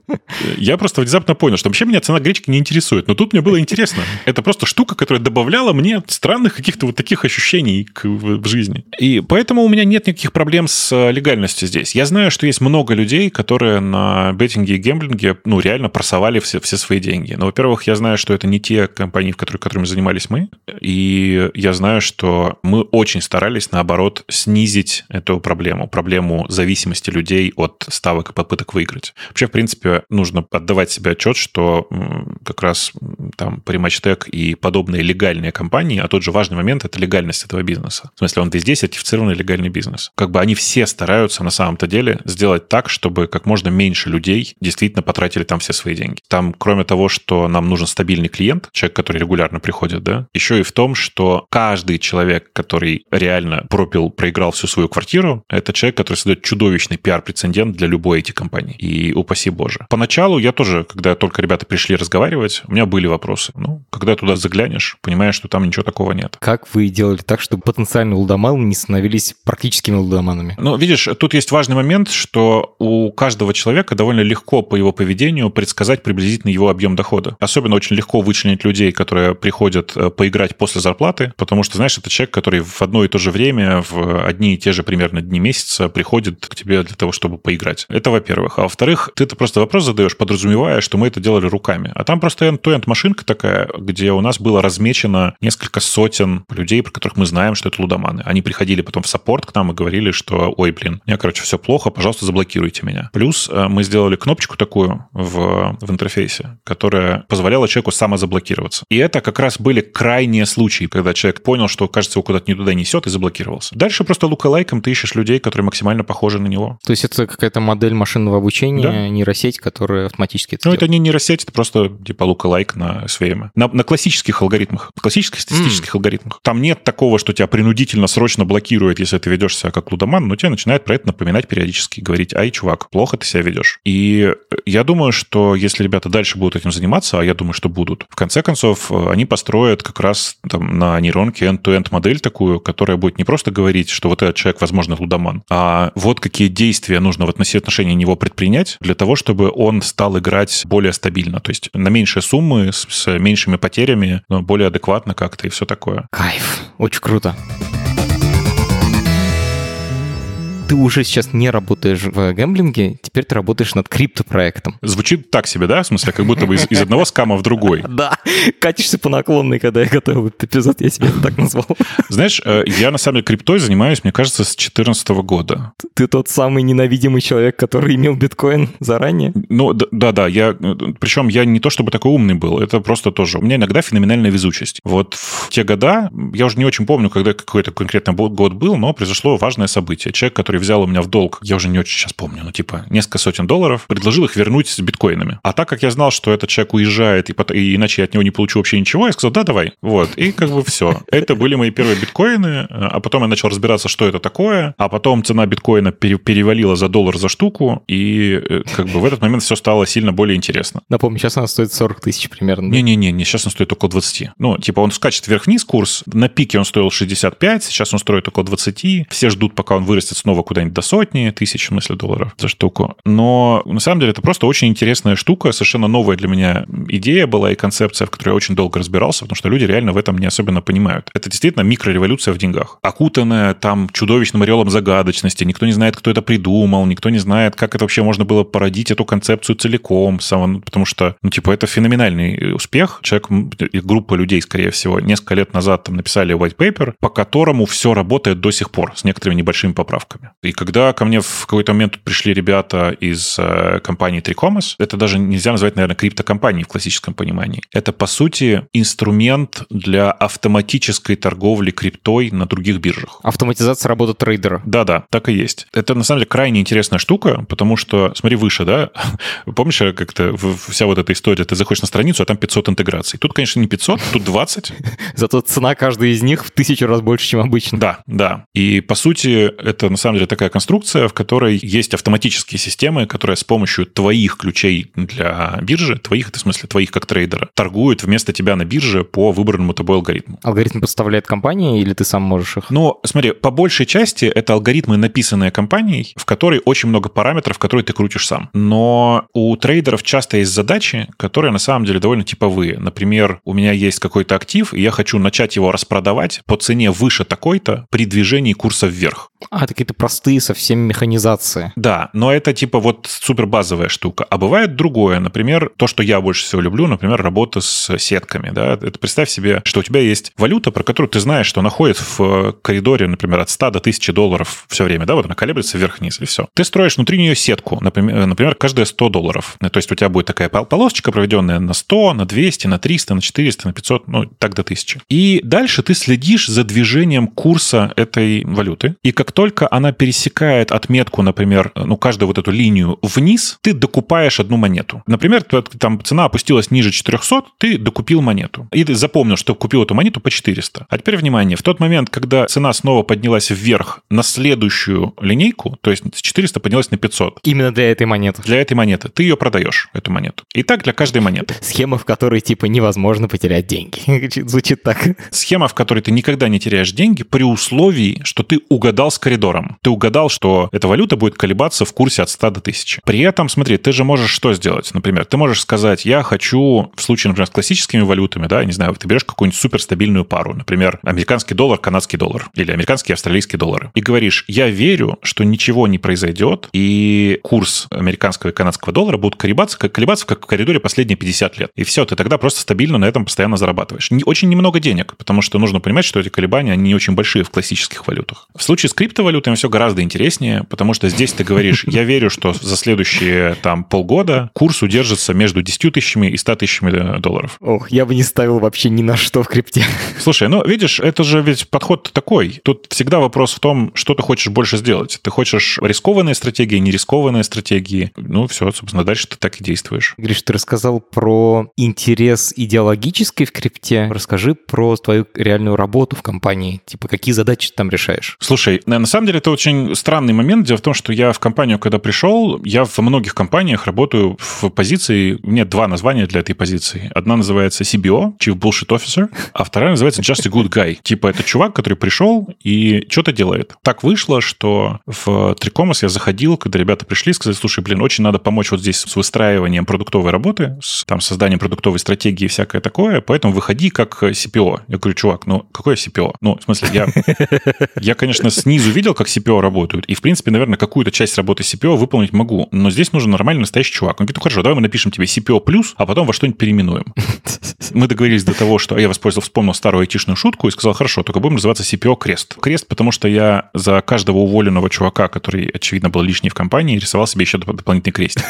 я просто внезапно понял, что вообще меня цена гречки не интересует. Но тут мне было интересно. Это просто штука, которая добавляла мне странных каких-то вот таких ощущений в жизни. И поэтому у меня нет никаких проблем с э, легальностью здесь. Я знаю, что есть много людей, которые на беттинге и гемблинге, ну, реально просовали все, все свои деньги. Но, во-первых, я знаю, что это не те компании, в которых, которыми занимались мы. И я знаю, что мы очень старались, наоборот, снизить эту проблему, проблему зависимости людей от ставок и попыток выиграть. Вообще, в принципе, нужно отдавать себе отчет, что как раз там Primatch и подобные легальные компании, а тот же важный момент — это легальность этого бизнеса. В смысле, он везде сертифицированный легальный бизнес. Как бы они все стараются на самом-то деле сделать так, чтобы как можно меньше людей действительно потратили там все свои деньги. Там, кроме того, что нам нужен стабильный клиент, человек, который регулярно приходит, да, еще и в том, что каждый человек, который реально пропил, проиграл всю свою квартиру, это человек, который создает чудовищный пиар-прецедент для любой эти компании. И упаси боже. Поначалу я тоже, когда только ребята пришли разговаривать, у меня были вопросы. Ну, когда туда заглянешь, понимаешь, что там ничего такого нет. Как вы делали так, чтобы потенциальные лудоманы не становились практическими лудоманами? Ну, видишь, тут есть важный момент, что у каждого человека довольно легко по его поведению предсказать приблизительно его объем дохода. Особенно очень легко вычленить людей, которые приходят э, поиграть после зарплаты, потому что, знаешь, это человек, который в одно и то же время, в одни и те же примерно дни месяца приходит к тебе для того, чтобы поиграть. Это во-первых. А во-вторых, ты-то просто вопрос задаешь, подразумевая, что мы это делали руками. А там просто end-to-end машинка такая, где у нас было размечено несколько сотен людей, про которых мы знаем, что это лудоманы. Они приходили потом в саппорт к нам и говорили, что, ой, блин, мне, короче, все плохо, пожалуйста, заблокируйте меня. Плюс э, мы сделали кнопочку такую в, в интерфейсе, которая позволяла человеку самозаблокироваться. И это как раз были крайние случаи, когда человек понял, что, кажется, его куда-то не туда несет и заблокировался. Дальше просто лукалайком ты ищешь людей, которые максимально похожи на него. То есть это какая-то модель машинного обучения, да. нейросеть, которая автоматически это Ну, делает. это не нейросеть, это просто типа лукалайк на SVM. На, на классических алгоритмах, классических статистических mm. алгоритмах. Там нет такого, что тебя принудительно срочно блокирует, если ты ведешь себя как лудоман, но тебе начинает про это напоминать периодически, говорить, ай, чувак, плохо ты себя ведешь. И я думаю, что если ребята дальше будут этим заниматься, а я думаю, что будут, в конце концов, они построят как раз там, на нейронке end-to-end модель такую, которая будет не просто говорить, что вот этот человек, возможно, лудоман, а вот какие действия нужно в отношении него предпринять для того, чтобы он стал играть более стабильно. То есть на меньшие суммы, с, с меньшими потерями но более адекватно как-то и все такое. Кайф. Очень круто ты уже сейчас не работаешь в гэмблинге, теперь ты работаешь над криптопроектом. Звучит так себе, да? В смысле, как будто бы из, из одного скама в другой. [laughs] Да, катишься по наклонной, когда я готовил этот эпизод, я себя так назвал. [laughs] Знаешь, э, я на самом деле криптой занимаюсь, мне кажется, с 2014 года. Ты тот самый ненавидимый человек, который имел биткоин заранее? Ну, да-да, я, причем я не то чтобы такой умный был, это просто тоже. У меня иногда феноменальная везучесть. Вот в те года, я уже не очень помню, когда какой-то конкретно год был, но произошло важное событие. Человек, который который взял у меня в долг, я уже не очень сейчас помню, ну типа несколько сотен долларов, предложил их вернуть с биткоинами. А так как я знал, что этот человек уезжает, и, и иначе я от него не получу вообще ничего, я сказал, да, давай. Вот. И как бы все. Это были мои первые биткоины, а потом я начал разбираться, что это такое, а потом цена биткоина пере перевалила за доллар за штуку, и э, как бы в этот момент все стало сильно более интересно. Напомню, сейчас она стоит 40 тысяч примерно. Не-не-не, не, сейчас он стоит около 20. Ну, типа он скачет вверх-вниз курс, на пике он стоил 65, сейчас он стоит около 20, все ждут, пока он вырастет снова куда-нибудь до сотни тысяч, в смысле, долларов за штуку. Но на самом деле это просто очень интересная штука, совершенно новая для меня идея была и концепция, в которой я очень долго разбирался, потому что люди реально в этом не особенно понимают. Это действительно микрореволюция в деньгах. Окутанная там чудовищным ореолом загадочности, никто не знает, кто это придумал, никто не знает, как это вообще можно было породить эту концепцию целиком, потому что, ну, типа, это феноменальный успех. Человек, группа людей, скорее всего, несколько лет назад там написали white paper, по которому все работает до сих пор с некоторыми небольшими поправками. И когда ко мне в какой-то момент пришли ребята из э, компании Tricomas, это даже нельзя назвать, наверное, криптокомпанией в классическом понимании. Это, по сути, инструмент для автоматической торговли криптой на других биржах. Автоматизация работы трейдера. Да-да, так и есть. Это, на самом деле, крайне интересная штука, потому что, смотри, выше, да, [laughs] помнишь, э, как-то вся вот эта история, ты заходишь на страницу, а там 500 интеграций. Тут, конечно, не 500, тут 20. [laughs] Зато цена каждой из них в тысячу раз больше, чем обычно. Да, да. И, по сути, это, на самом деле, такая конструкция, в которой есть автоматические системы, которые с помощью твоих ключей для биржи, твоих, это в смысле твоих как трейдера, торгуют вместо тебя на бирже по выбранному тобой алгоритму. Алгоритм подставляет компания или ты сам можешь их? Ну, смотри, по большей части это алгоритмы, написанные компанией, в которой очень много параметров, которые ты крутишь сам. Но у трейдеров часто есть задачи, которые на самом деле довольно типовые. Например, у меня есть какой-то актив, и я хочу начать его распродавать по цене выше такой-то при движении курса вверх. А, какие-то простые совсем совсем механизация. Да, но это типа вот супер базовая штука. А бывает другое, например, то, что я больше всего люблю, например, работа с сетками. Да? Это представь себе, что у тебя есть валюта, про которую ты знаешь, что находится в коридоре, например, от 100 до 1000 долларов все время, да, вот она колеблется вверх-вниз, и все. Ты строишь внутри нее сетку, например, например, каждые 100 долларов. То есть у тебя будет такая полосочка, проведенная на 100, на 200, на 300, на 400, на 500, ну, так до 1000. И дальше ты следишь за движением курса этой валюты, и как только она пересекает пересекает отметку, например, ну, каждую вот эту линию вниз, ты докупаешь одну монету. Например, там цена опустилась ниже 400, ты докупил монету. И ты запомнил, что купил эту монету по 400. А теперь внимание, в тот момент, когда цена снова поднялась вверх на следующую линейку, то есть с 400 поднялась на 500. Именно для этой монеты. Для этой монеты. Ты ее продаешь, эту монету. И так для каждой монеты. [laughs] Схема, в которой, типа, невозможно потерять деньги. [laughs] Звучит так. Схема, в которой ты никогда не теряешь деньги при условии, что ты угадал с коридором. Ты угадал, что эта валюта будет колебаться в курсе от 100 до 1000. При этом, смотри, ты же можешь что сделать? Например, ты можешь сказать, я хочу, в случае, например, с классическими валютами, да, не знаю, ты берешь какую-нибудь суперстабильную пару, например, американский доллар, канадский доллар, или американский австралийский доллар, и говоришь, я верю, что ничего не произойдет, и курс американского и канадского доллара будут колебаться, как колебаться как в коридоре последние 50 лет. И все, ты тогда просто стабильно на этом постоянно зарабатываешь. Очень немного денег, потому что нужно понимать, что эти колебания, они не очень большие в классических валютах. В случае с криптовалютами все гораздо интереснее, потому что здесь ты говоришь, я верю, что за следующие там полгода курс удержится между 10 тысячами и 100 тысячами долларов. Ох, я бы не ставил вообще ни на что в крипте. Слушай, ну видишь, это же ведь подход такой. Тут всегда вопрос в том, что ты хочешь больше сделать. Ты хочешь рискованные стратегии, не рискованные стратегии. Ну все, собственно, дальше ты так и действуешь. Гриш, ты рассказал про интерес идеологический в крипте. Расскажи про твою реальную работу в компании. Типа, какие задачи ты там решаешь? Слушай, на самом деле это очень очень странный момент. Дело в том, что я в компанию, когда пришел, я во многих компаниях работаю в позиции... У меня два названия для этой позиции. Одна называется CBO, Chief Bullshit Officer, а вторая называется Just a Good Guy. Типа это чувак, который пришел и что-то делает. Так вышло, что в Трикомас я заходил, когда ребята пришли, сказали, слушай, блин, очень надо помочь вот здесь с выстраиванием продуктовой работы, с там, созданием продуктовой стратегии и всякое такое, поэтому выходи как CPO. Я говорю, чувак, ну какое CPO? Ну, в смысле, я, я, конечно, снизу видел, как CPO работают, и, в принципе, наверное, какую-то часть работы CPO выполнить могу, но здесь нужен нормальный настоящий чувак. Он говорит, ну хорошо, давай мы напишем тебе CPO плюс, а потом во что-нибудь переименуем. Мы договорились до того, что я воспользовался, вспомнил старую айтишную шутку и сказал, хорошо, только будем называться CPO крест. Крест, потому что я за каждого уволенного чувака, который, очевидно, был лишний в компании, рисовал себе еще дополнительный крестик.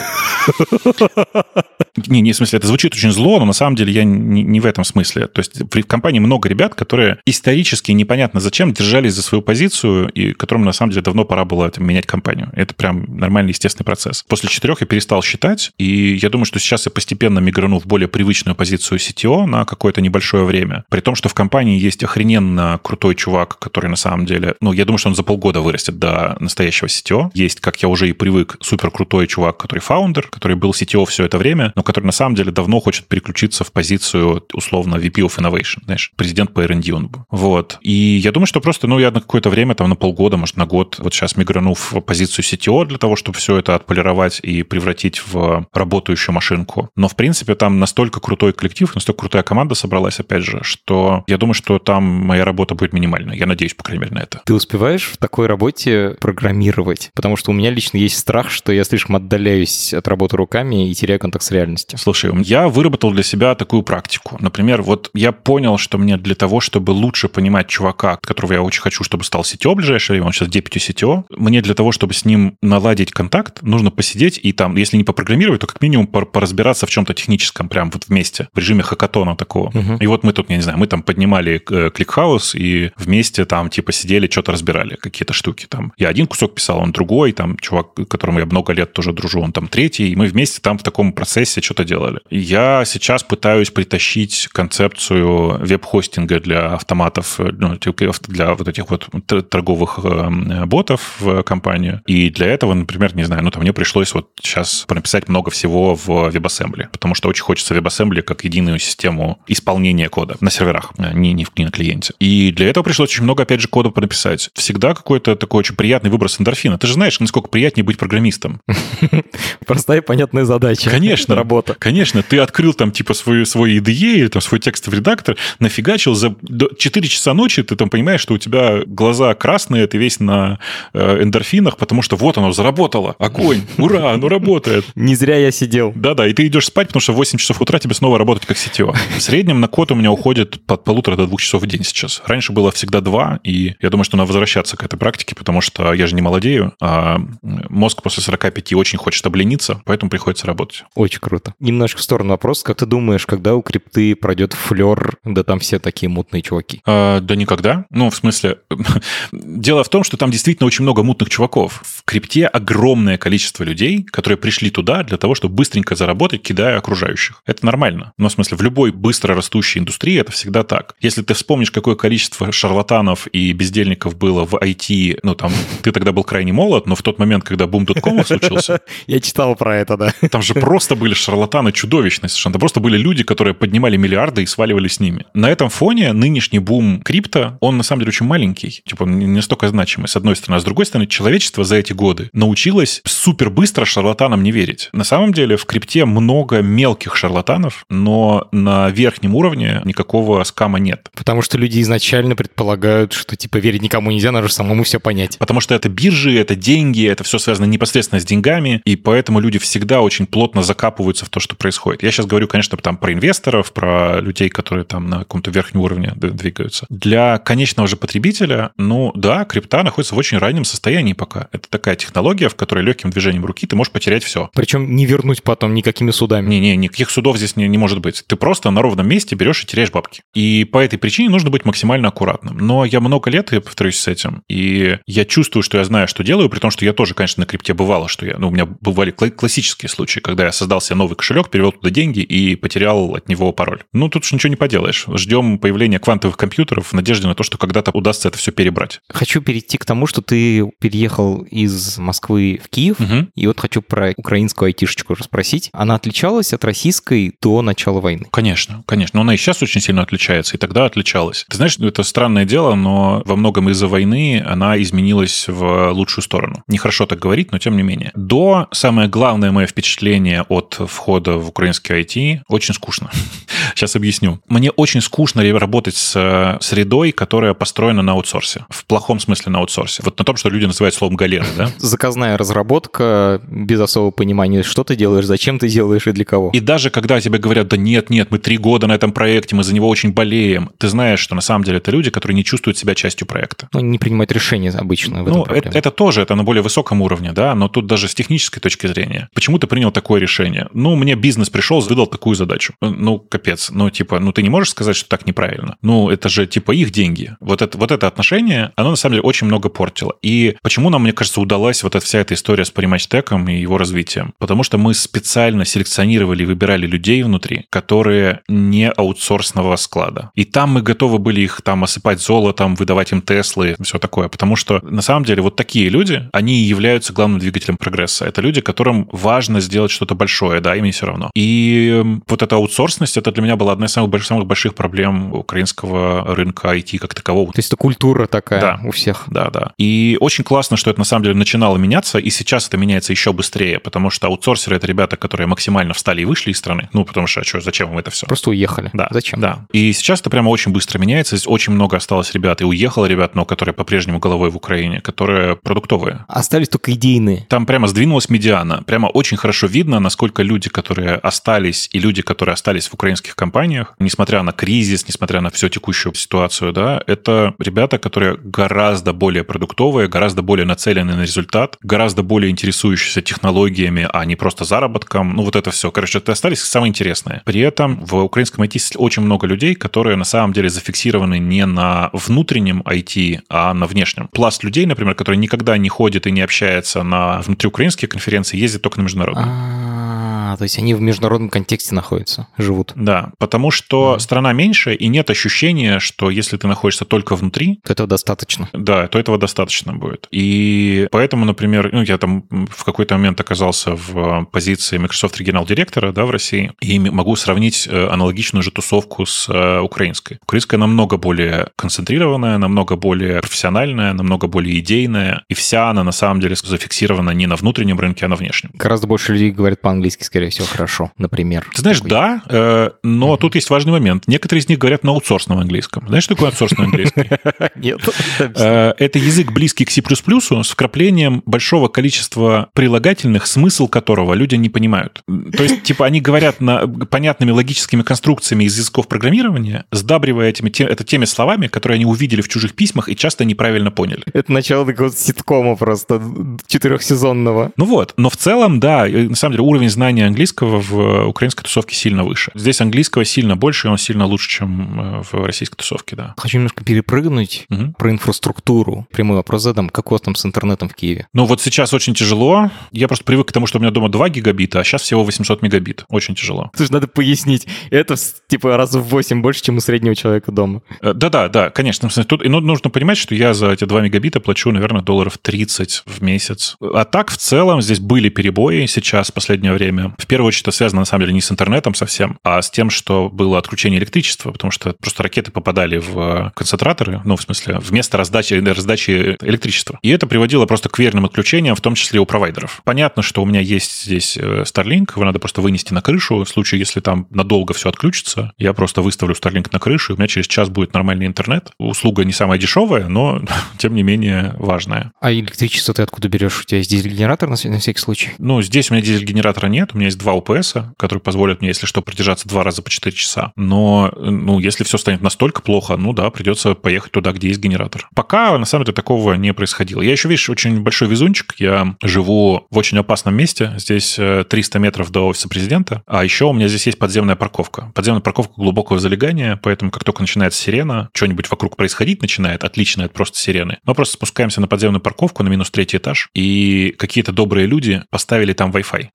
Не, не, в смысле, это звучит очень зло, но на самом деле я не, не в этом смысле. То есть в компании много ребят, которые исторически непонятно зачем держались за свою позицию, и которым на самом деле давно пора было это, менять компанию. Это прям нормальный, естественный процесс. После четырех я перестал считать, и я думаю, что сейчас я постепенно миграну в более привычную позицию CTO на какое-то небольшое время. При том, что в компании есть охрененно крутой чувак, который на самом деле, ну, я думаю, что он за полгода вырастет до настоящего CTO. Есть, как я уже и привык, супер крутой чувак, который фаундер, который был CTO все это время, но который на самом деле давно хочет переключиться в позицию, условно, VP of Innovation, знаешь, президент по R&D он был. Вот. И я думаю, что просто, ну, я на какое-то время, там, на полгода, может, на год, вот сейчас миграну в позицию CTO для того, чтобы все это отполировать и превратить в работающую машинку. Но, в принципе, там настолько крутой коллектив, настолько крутая команда собралась, опять же, что я думаю, что там моя работа будет минимальной. Я надеюсь, по крайней мере, на это. Ты успеваешь в такой работе программировать? Потому что у меня лично есть страх, что я слишком отдаляюсь от работы руками и теряю контакт с реальностью. Слушай, я выработал для себя такую практику. Например, вот я понял, что мне для того, чтобы лучше понимать чувака, которого я очень хочу, чтобы стал CTO в ближайшее время, он сейчас deputy CTO, мне для того, чтобы с ним наладить контакт, нужно посидеть и там, если не попрограммировать, то как минимум поразбираться в чем-то техническом, прям вот вместе, в режиме хакатона такого. Угу. И вот мы тут, я не знаю, мы там поднимали ClickHouse и вместе там типа сидели, что-то разбирали, какие-то штуки. Там я один кусок писал, он другой, там чувак, которому я много лет тоже дружу, он там третий, и мы вместе там в таком процессе что-то делали. Я сейчас пытаюсь притащить концепцию веб-хостинга для автоматов, ну, типа, для вот этих вот торговых э, ботов в компанию. И для этого, например, не знаю, ну, там мне пришлось вот сейчас написать много всего в WebAssembly, потому что очень хочется WebAssembly как единую систему исполнения кода на серверах, а не, не, в, не на клиенте. И для этого пришлось очень много, опять же, кода написать. Всегда какой-то такой очень приятный выброс эндорфина. Ты же знаешь, насколько приятнее быть программистом. [laughs] Простая и понятная задача. Конечно. Работа. Конечно. Ты открыл там типа свой, свой IDE или там свой текстовый редактор, нафигачил за 4 часа ночи, ты там понимаешь, что у тебя глаза красные, ты весь на э, эндорфинах, потому что вот оно заработало. Огонь. [laughs] Ура, оно работает. Не зря я сидел. Да-да, и ты идешь спать, потому что в 8 часов утра тебе снова работать как сетево. В среднем на код у меня уходит от полутора до двух часов в день сейчас. Раньше было всегда два, и я думаю, что надо возвращаться к этой практике, потому что я же не молодею, а мозг после 45 очень хочет облениться, поэтому приходится работать. Очень круто. Немножко в сторону вопрос. Как ты думаешь, когда у крипты пройдет флер, да там все такие мутные чуваки? А, да никогда. Ну, в смысле, [laughs] дело в том, что там действительно очень много мутных чуваков. В крипте огромное количество людей, которые пришли туда для того, чтобы быстренько заработать, кидая окружающих. Это нормально. Но, в смысле, в любой быстро растущей индустрии это всегда так. Если ты вспомнишь, какое количество шарлатанов и бездельников было в IT, ну, там, ты тогда был крайне молод, но в тот момент, когда бум доткома случился... [laughs] Я читал про это, да. [laughs] Там же просто были шарлатаны чудовищные совершенно. Там просто были люди, которые поднимали миллиарды и сваливали с ними. На этом фоне нынешний бум крипто, он на самом деле очень маленький. Типа, он не настолько значимый, с одной стороны. А с другой стороны, человечество за эти годы научилось супер быстро шарлатанам не верить. На самом деле в крипте много мелких шарлатанов, но на верхнем уровне никакого скама нет. Потому что люди изначально предполагают, что типа верить никому нельзя, надо же самому все понять. Потому что это биржи, это деньги, это все связано непосредственно с деньгами, и поэтому люди всегда очень плотно закапываются в то, что происходит. Я сейчас говорю, конечно, там про инвесторов, про людей, которые там на каком-то верхнем уровне двигаются. Для конечного же потребителя, ну да, крипта находится в очень раннем состоянии пока. Это такая технология, в которой легким движением руки ты можешь потерять все. Причем не вернуть потом никакими судами. Не-не, никаких судов здесь не, не может быть. Ты просто на ровном месте берешь и теряешь бабки. И по этой причине нужно быть максимально аккуратным. Но я много лет, я повторюсь, с этим. И я чувствую, что я знаю, что делаю, при том, что я тоже, конечно, на крипте бывало, что я... Ну, у меня бывали классические случаи, когда я создал себе новый кошелек, перевел туда деньги и потерял от него пароль. Ну, тут уж ничего не поделаешь. Ждем появления квантовых компьютеров в надежде на то, что когда-то удастся это все перебрать. Хочу перейти к тому, что что ты переехал из Москвы в Киев, Мгм. и вот хочу про украинскую айтишечку расспросить. Она отличалась от российской до начала войны? Конечно, конечно. Но она и сейчас очень сильно отличается, и тогда отличалась. Ты знаешь, это странное дело, но во многом из-за войны она изменилась в лучшую сторону. Нехорошо так говорить, но тем не менее. До самое главное мое впечатление от входа в украинский IT очень скучно. [laughs] Сейчас объясню. Мне очень скучно работать с э, средой, которая построена на аутсорсе. В плохом смысле на аутсорсе. Вот на том, что люди называют словом галеры, да? Заказная разработка, без особого понимания, что ты делаешь, зачем ты делаешь и для кого. И даже когда тебе говорят, да нет, нет, мы три года на этом проекте, мы за него очень болеем, ты знаешь, что на самом деле это люди, которые не чувствуют себя частью проекта. Ну, не принимают решения обычно в этом Ну, это, проблема. это тоже, это на более высоком уровне, да, но тут даже с технической точки зрения. Почему ты принял такое решение? Ну, мне бизнес пришел, выдал такую задачу. Ну, капец, ну, типа, ну, ты не можешь сказать, что так неправильно. Ну, это же, типа, их деньги. Вот это, вот это отношение, оно, на самом деле, очень много портило. И почему нам, мне кажется, удалась вот эта вся эта история с Parimatch.tech и его развитием? Потому что мы специально селекционировали и выбирали людей внутри, которые не аутсорсного склада. И там мы готовы были их там осыпать золотом, выдавать им Теслы, все такое. Потому что, на самом деле, вот такие люди, они и являются главным двигателем прогресса. Это люди, которым важно сделать что-то большое, да, им не все равно. И м, вот эта аутсорсность, это для меня была одна из самых, больш- самых больших проблем украинского рынка IT как такового. То есть это культура такая Да. у всех. Да, да. И очень классно, что это на самом деле начинало меняться, и сейчас это меняется еще быстрее, потому что аутсорсеры — это ребята, которые максимально встали и вышли из страны. Ну, потому что, а что, зачем им это все? Просто уехали. Да. Зачем? Да. И сейчас это прямо очень быстро меняется. Здесь очень много осталось ребят, и уехало ребят, но которые по-прежнему головой в Украине, которые продуктовые. Остались только идейные. Там прямо сдвинулась медиана. Прямо очень хорошо видно, насколько люди, которые остались, и люди, которые остались в украинских компаниях, несмотря на кризис, несмотря на всю текущую ситуацию, да, это ребята, которые гораздо более продуктовые, гораздо более нацелены на результат, гораздо более интересующиеся технологиями, а не просто заработком. Ну, вот это все. Короче, это остались самое интересное. При этом в украинском IT очень много людей, которые на самом деле зафиксированы не на внутреннем IT, а на внешнем. Пласт людей, например, которые никогда не ходит и не общается на внутриукраинские конференции, ездит только на международные. А, то есть они в международном контексте находятся, живут. Да, потому что Мгм. страна меньше, и нет ощущения, что если ты находишься только внутри, То этого достаточно. да, то этого достаточно будет. И поэтому, например, ну, я там в какой-то момент оказался в позиции Microsoft регионал директора да, в России, и могу сравнить э, аналогичную же тусовку с э, украинской. Украинская намного более концентрированная, намного более профессиональная, намного более идейная, и вся она на самом деле зафиксирована не на внутреннем рынке, а на внешнем. Гораздо больше людей говорят по-английски, скорее всего, хорошо, например. Ты знаешь, Такой. да, э, но тут есть важный момент. Некоторые из них говорят на аутсорсном английском. Знаешь, что такое аутсорсный английский? [laughs] Нет. [laughs] Э, Это язык близкий к C++ с вкраплением большого количества прилагательных, смысл которого люди не понимают. То есть, типа, они говорят на понятными логическими конструкциями из языков программирования, сдабривая этими, те- это теми словами, которые они увидели в чужих письмах и часто неправильно поняли. Это начало такого ситкома просто четырехсезонного. Ну вот, но в целом, да, на самом деле уровень знания английского в украинской тусовке сильно выше. Здесь английского сильно больше, и он сильно лучше, чем э, в российской тусовке, да. Хочу немножко перепрыгнуть Мгм. про инфраструктуру. Прямой вопрос задам. Как у вас там с интернетом в Киеве? Ну вот сейчас очень тяжело. Я просто привык к тому, что у меня дома 2 гигабита, а сейчас всего 800 мегабит. Очень тяжело. Слушай, надо пояснить. Это типа раз в 8 больше, чем у среднего человека дома. Э, Да-да, да, конечно. В смысле, Тут и ну, нужно понимать, что я за эти 2 мегабита плачу, наверное, долларов 30 в месяц. А так, в целом, здесь были перебои сейчас, в последнее время. В первую очередь, это связано, на самом деле, не с интернетом совсем, а с тем, что было отключение электричества, потому что просто ракеты попадали в концентраторы, ну, в смысле, вместо раздачи, раздачи электричества. И это приводило просто к верным отключениям, в том числе у провайдеров. Понятно, что у меня есть здесь э, Starlink, его надо просто вынести на крышу. В случае, если там надолго все отключится, я просто выставлю Starlink на крышу, и у меня через час будет нормальный интернет. Услуга не самая дешевая, но, [laughs] тем не менее, важная. А электричество ты откуда берешь? У тебя есть дизель-генератор на, вс- на всякий случай? Ну, здесь у меня дизель-генератора нет, у меня есть два УПС, которые позволят мне, если что, продержаться два раза по 4 часа. Но, ну, если все станет настолько плохо, ну да, придется поехать туда, где есть генератор. Пока, на самом деле, такого не происходило. Я еще, видишь, очень большой везунчик. Я живу в очень опасном месте. Здесь э, 300 метров до офиса президента. А еще у меня здесь есть подземная парковка. Подземная парковка глубокого залегания, поэтому как только начинается сирена, что-нибудь вокруг происходить начинает, отлично от просто сирены. Мы просто спускаемся на подземную парковку на минус третий этаж, и какие-то добрые люди поставили там Wi-Fi.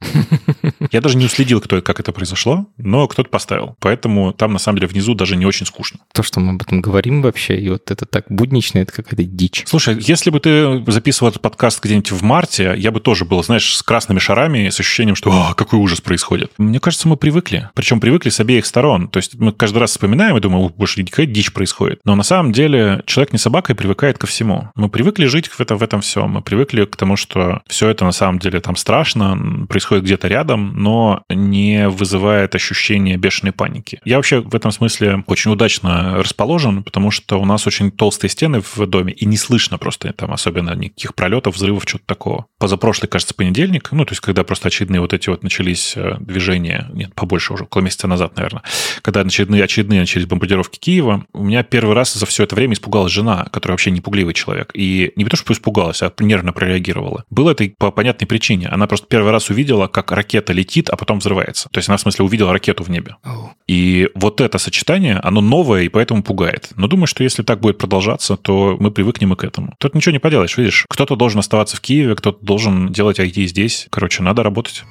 Я даже не уследил, кто, как это произошло, но кто-то поставил. Поэтому там, на самом деле, внизу даже не очень скучно. То, что мы об этом говорим вообще, и вот это так буднично, это какая-то дичь. Слушай, если бы ты записывал этот подкаст где-нибудь в марте, я бы тоже был, знаешь, с красными шарами, с ощущением, что «О, какой ужас происходит». Мне кажется, мы привыкли. Причем привыкли с обеих сторон. То есть мы каждый раз вспоминаем и думаем, больше какая дичь происходит. Но на самом деле человек не собака и привыкает ко всему. Мы привыкли жить в, это, в этом всем. Мы привыкли к тому, что все это на самом деле там страшно, происходит где-то рядом, но не вызывает ощущения бешеной паники. Я вообще в этом смысле очень удачно расположен, потому что у нас очень толстые стены в доме, и не слышно просто там особенно никаких пролетов, взрывов, чего-то такого. Позапрошлый, кажется, понедельник, ну, то есть когда просто очередные вот эти вот начались э, движения, нет, побольше уже, около месяца назад, наверное, когда очередные, очередные начались бомбардировки Киева, у меня первый раз за все это время испугалась жена, которая вообще не пугливый человек. И не то, что испугалась, а нервно прореагировала. Было это по понятной причине. Она просто первый раз увидела, как ракета летит, а потом взрывается. То есть она, в смысле, увидела ракету в небе. Oh. И вот это сочетание, оно новое и поэтому пугает. Но думаю, что если так будет продолжаться, то мы привыкнем и к этому. Тут ничего не поделаешь, видишь. Кто-то должен оставаться в Киеве, кто-то должен делать IT здесь. Короче, надо работать.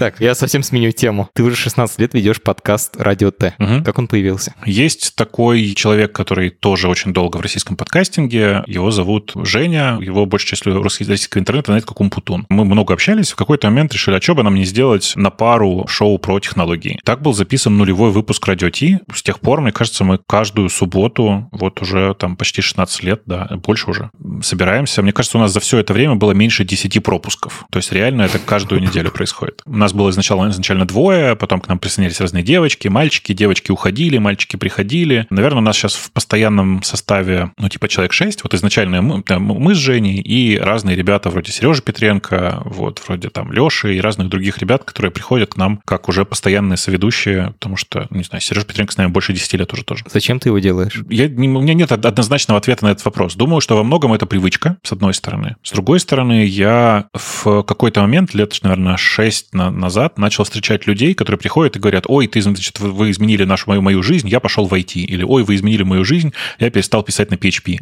Так, я совсем сменю тему. Ты уже 16 лет ведешь подкаст «Радио Т». Угу. Как он появился? Есть такой человек, который тоже очень долго в российском подкастинге. Его зовут Женя. Его большей частью российского интернета знает как Умпутун. Мы много общались. В какой-то момент решили, а что бы нам не сделать на пару шоу про технологии. Так был записан нулевой выпуск «Радио Ти». С тех пор, мне кажется, мы каждую субботу, вот уже там почти 16 лет, да, больше уже, собираемся. Мне кажется, у нас за все это время было меньше 10 пропусков. То есть реально это каждую [laughs] неделю происходит. У нас нас было изначально, изначально двое, потом к нам присоединились разные девочки, мальчики, девочки уходили, мальчики приходили. Наверное, у нас сейчас в постоянном составе, ну, типа человек 6. Вот изначально мы, мы с Женей и разные ребята вроде Сережи Петренко, вот, вроде там Леши и разных других ребят, которые приходят к нам как уже постоянные соведущие, потому что, не знаю, Сережа Петренко с нами больше 10 лет уже тоже. Зачем ты его делаешь? Я, не, у меня нет однозначного ответа на этот вопрос. Думаю, что во многом это привычка, с одной стороны. С другой стороны, я в какой-то момент, лет, наверное, 6 на, назад начал встречать людей, которые приходят и говорят, ой, ты, значит, вы изменили нашу мою, мою жизнь, я пошел в IT. Или, ой, вы изменили мою жизнь, я перестал писать на PHP.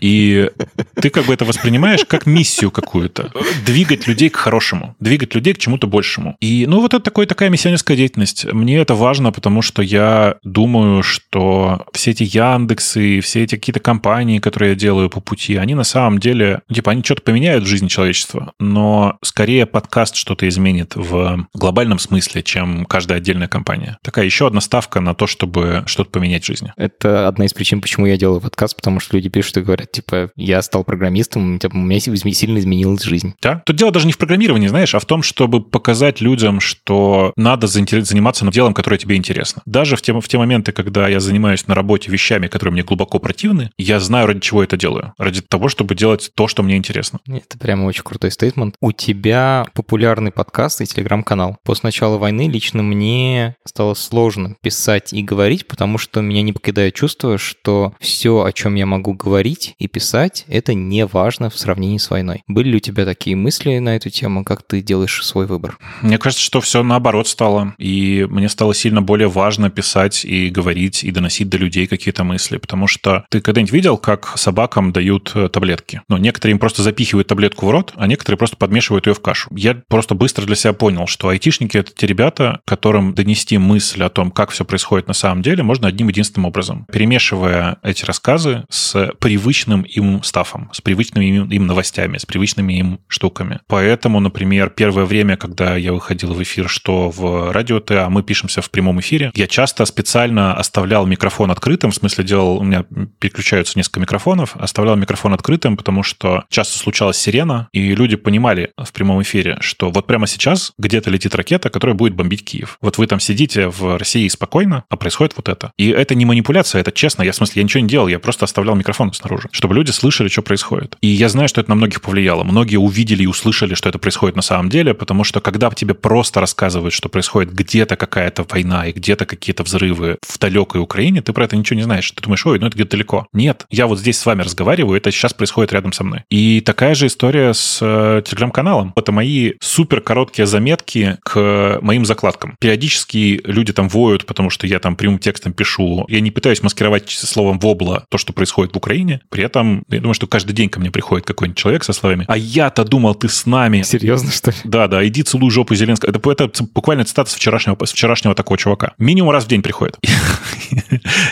И ты как бы это воспринимаешь как миссию какую-то. Двигать людей к хорошему, двигать людей к чему-то большему. И, ну, вот это такой, такая миссионерская деятельность. Мне это важно, потому что я думаю, что все эти Яндексы, все эти какие-то компании, которые я делаю по пути, они на самом деле, ну, типа, они что-то поменяют в жизни человечества, но скорее подкаст что-то изменит в глобальном смысле, чем каждая отдельная компания. Такая еще одна ставка на то, чтобы что-то поменять в жизни. Это одна из причин, почему я делаю подкаст, потому что люди пишут и говорят, типа, я стал программистом, типа, у меня сильно изменилась жизнь. Да? Тут дело даже не в программировании, знаешь, а в том, чтобы показать людям, что надо заниматься делом, которое тебе интересно. Даже в те, в те моменты, когда я занимаюсь на работе вещами, которые мне глубоко противны, я знаю, ради чего это делаю. Ради того, чтобы делать то, что мне интересно. Это прямо очень крутой стейтмент. У тебя популярный подкаст и телеграм-канал. После начала войны лично мне стало сложно писать и говорить, потому что меня не покидает чувство, что все, о чем я могу говорить и писать, это не важно в сравнении с войной. Были ли у тебя такие мысли на эту тему? Как ты делаешь свой выбор? Мне кажется, что все наоборот стало. И мне стало сильно более важно писать и говорить, и доносить до людей какие-то мысли. Потому что ты когда-нибудь видел, как собакам дают э, таблетки? Ну, некоторые им просто запихивают таблетку в рот, а некоторые просто подмешивают ее в кашу. Я просто быстро для себя понял, что IT айтишники — это те ребята, которым донести мысль о том, как все происходит на самом деле, можно одним единственным образом. Перемешивая эти рассказы с привычным им стафом, с привычными им, им новостями, с привычными им штуками. Поэтому, например, первое время, когда я выходил в эфир, что в радио Т, а мы пишемся в прямом эфире, я часто специально оставлял микрофон открытым, в смысле делал, у меня переключаются несколько микрофонов, оставлял микрофон открытым, потому что часто случалась сирена, и люди понимали в прямом эфире, что вот прямо сейчас где-то летит ракета, которая будет бомбить Киев. Вот вы там сидите в России спокойно, а происходит вот это. И это не манипуляция, это честно. Я, в смысле, я ничего не делал, я просто оставлял микрофон снаружи, чтобы люди слышали, что происходит. И я знаю, что это на многих повлияло. Многие увидели и услышали, что это происходит на самом деле, потому что когда тебе просто рассказывают, что происходит где-то какая-то война и где-то какие-то взрывы в далекой Украине, ты про это ничего не знаешь. Ты думаешь, ой, ну это где-то далеко. Нет, я вот здесь с вами разговариваю, это сейчас происходит рядом со мной. И такая же история с э, телеграм-каналом. Это мои супер короткие заметки заметки к моим закладкам. Периодически люди там воют, потому что я там прямым текстом пишу. Я не пытаюсь маскировать словом вобла то, что происходит в Украине. При этом, я думаю, что каждый день ко мне приходит какой-нибудь человек со словами «А я-то думал, ты с нами». Серьезно, что ли? Да, да, иди целуй жопу Зеленского. Это, это буквально цитата с вчерашнего, с вчерашнего такого чувака. Минимум раз в день приходит.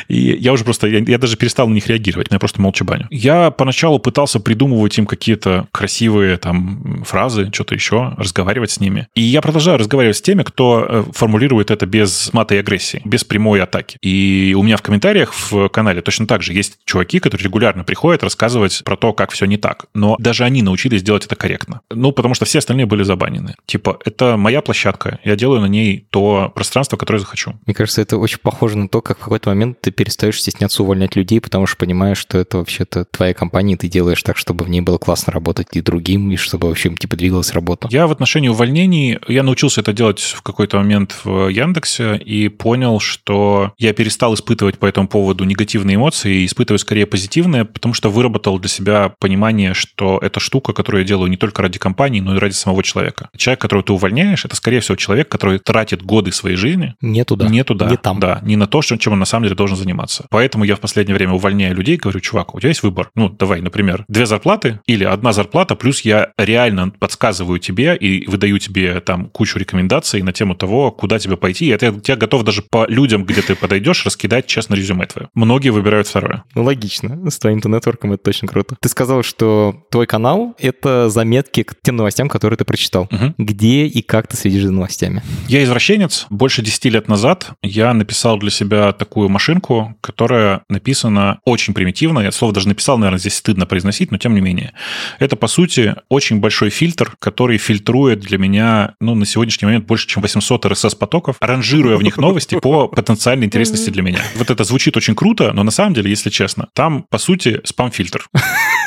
И я уже просто, я, я даже перестал на них реагировать, я просто молча баню. Я поначалу пытался придумывать им какие-то красивые там фразы, что-то еще, разговаривать с ними. И я продолжаю разговаривать с теми, кто э, формулирует это без мата и агрессии, без прямой атаки. И у меня в комментариях в канале точно так же есть чуваки, которые регулярно приходят рассказывать про то, как все не так. Но даже они научились делать это корректно. Ну, потому что все остальные были забанены. Типа, это моя площадка, я делаю на ней то пространство, которое захочу. Мне кажется, это очень похоже на то, как в какой-то момент ты перестаешь стесняться увольнять людей, потому что понимаешь, что это вообще-то твоя компания, и ты делаешь так, чтобы в ней было классно работать и другим, и чтобы вообще типа двигалась работа. Я в отношении увольнений, я научился это делать в какой-то момент в Яндексе и понял, что я перестал испытывать по этому поводу негативные эмоции и испытываю скорее позитивные, потому что выработал для себя понимание, что это штука, которую я делаю не только ради компании, но и ради самого человека. Человек, которого ты увольняешь, это, скорее всего, человек, который тратит годы своей жизни не туда, не туда, не там, да, не на то, чем он на самом деле должен заниматься. Поэтому я в последнее время увольняю людей, говорю, чувак, у тебя есть выбор. Ну, давай, например, две зарплаты или одна зарплата, плюс я реально подсказываю тебе и выдаю тебе там кучу рекомендаций на тему того, куда тебе пойти. Я тебя готов даже по людям, где ты подойдешь, раскидать честно резюме твое. Многие выбирают второе. Ну, логично. С твоим нетворком это точно круто. Ты сказал, что твой канал — это заметки к тем новостям, которые ты прочитал. Угу. Где и как ты следишь за новостями? Я извращенец. Больше 10 лет назад я написал для себя такую машинку, которая написана очень примитивно. Я слово даже написал, наверное, здесь стыдно произносить, но тем не менее. Это, по сути, очень большой фильтр, который фильтрует для меня, ну, на сегодняшний момент больше, чем 800 RSS-потоков, ранжируя в них новости по потенциальной интересности для меня. Вот это звучит очень круто, но на самом деле, если честно, там, по сути, спам-фильтр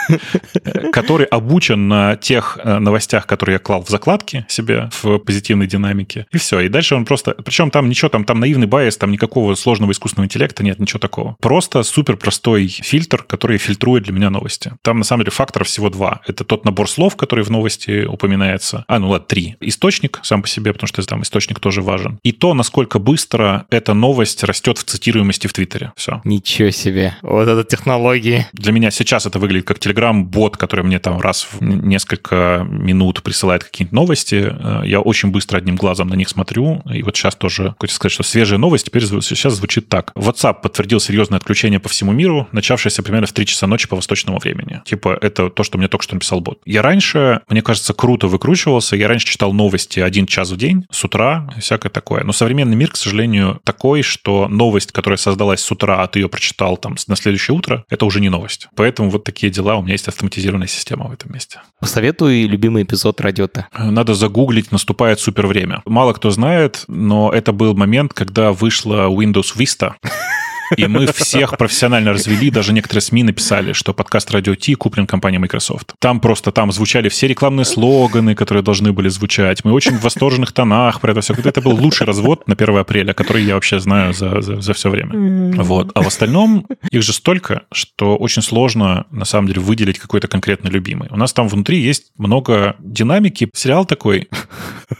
[laughs] который обучен на тех э, новостях, которые я клал в закладке себе в позитивной динамике. И все. И дальше он просто... Причем там ничего, там, там наивный Байес, там никакого сложного искусственного интеллекта нет, ничего такого. Просто супер простой фильтр, который фильтрует для меня новости. Там, на самом деле, факторов всего два. Это тот набор слов, который в новости упоминается. А, ну ладно, три. Источник сам по себе, потому что там источник тоже важен. И то, насколько быстро эта новость растет в цитируемости в Твиттере. Все. Ничего себе. Вот это технологии. Для меня сейчас это выглядит как Telegram-бот, который мне там раз в несколько минут присылает какие-нибудь новости. Э, я очень быстро одним глазом на них смотрю. И вот сейчас тоже, хочу сказать, что свежая новость теперь сейчас звучит так. WhatsApp подтвердил серьезное отключение по всему миру, начавшееся примерно в 3 часа ночи по восточному времени. Типа, это то, что мне только что написал бот. Я раньше, мне кажется, круто выкручивался. Я раньше читал новости один час в день, с утра, всякое такое. Но современный мир, к сожалению, такой, что новость, которая создалась с утра, а ты ее прочитал там на следующее утро, это уже не новость. Поэтому вот такие дела. У меня есть автоматизированная система в этом месте. Посоветуй любимый эпизод радиота. Надо загуглить «Наступает супер время». Мало кто знает, но это был момент, когда вышла Windows Vista. И мы всех профессионально развели, даже некоторые СМИ написали, что подкаст Радио Ти куплен компанией Microsoft. Там просто, там звучали все рекламные слоганы, которые должны были звучать. Мы очень в восторженных тонах про это все. Это был лучший развод на 1 апреля, который я вообще знаю за, за, за все время. Вот. А в остальном их же столько, что очень сложно, на самом деле, выделить какой-то конкретно любимый. У нас там внутри есть много динамики. Сериал такой.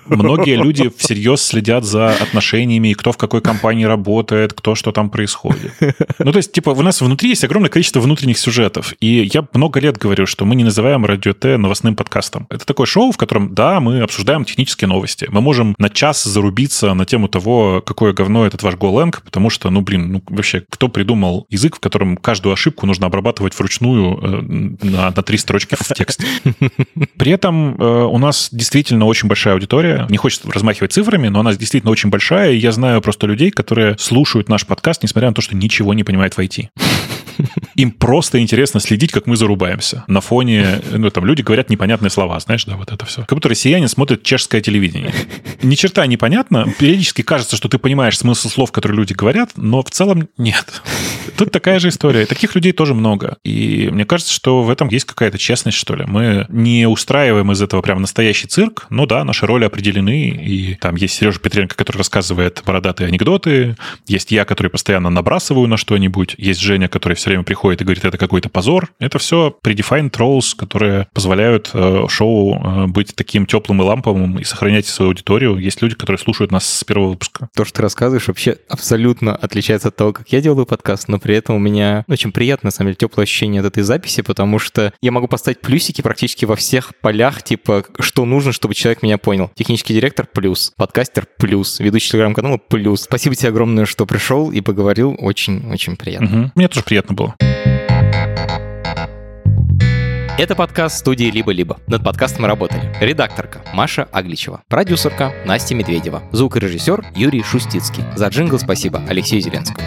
Многие люди всерьез следят за отношениями, кто в какой компании работает, кто что там происходит происходит. Ну, то есть, типа, у нас внутри есть огромное количество внутренних сюжетов. И я много лет говорю, что мы не называем Радио Т новостным подкастом. Это такое шоу, в котором, да, мы обсуждаем технические новости. Мы можем на час зарубиться на тему того, какое говно этот ваш Golang, потому что, ну, блин, ну, вообще, кто придумал язык, в котором каждую ошибку нужно обрабатывать вручную э, на, на три строчки в тексте? При этом э, у нас действительно очень большая аудитория. Не хочется размахивать цифрами, но она действительно очень большая. И я знаю просто людей, которые слушают наш подкаст, несмотря на то, что ничего не понимает в IT. Им просто интересно следить, как мы зарубаемся. На фоне, ну, там, люди говорят непонятные слова, знаешь, да, вот это все. Как будто россияне смотрят чешское телевидение. Ни черта непонятно. Периодически кажется, что ты понимаешь смысл слов, которые люди говорят, но в целом нет. Тут такая же история. Таких людей тоже много. И мне кажется, что в этом есть какая-то честность, что ли. Мы не устраиваем из этого прям настоящий цирк. Ну да, наши роли определены. И там есть Сережа Петренко, который рассказывает бородатые анекдоты. Есть я, который постоянно набрасываю на что-нибудь. Есть Женя, который все время приходит и говорит, это какой-то позор. Это все predefined roles, которые позволяют э, шоу э, быть таким теплым и ламповым и сохранять свою аудиторию есть люди, которые слушают нас с первого выпуска. То, что ты рассказываешь, вообще абсолютно отличается от того, как я делаю подкаст, но при этом у меня очень приятно, на самом деле, теплое ощущение от этой записи, потому что я могу поставить плюсики практически во всех полях, типа, что нужно, чтобы человек меня понял. Технический директор — плюс, подкастер — плюс, ведущий телеграм-канала — плюс. Спасибо тебе огромное, что пришел и поговорил. Очень-очень приятно. Угу. Мне тоже приятно было. Это подкаст студии «Либо-либо». Над подкастом работали редакторка Маша Агличева, продюсерка Настя Медведева, звукорежиссер Юрий Шустицкий. За джингл спасибо Алексею Зеленскому.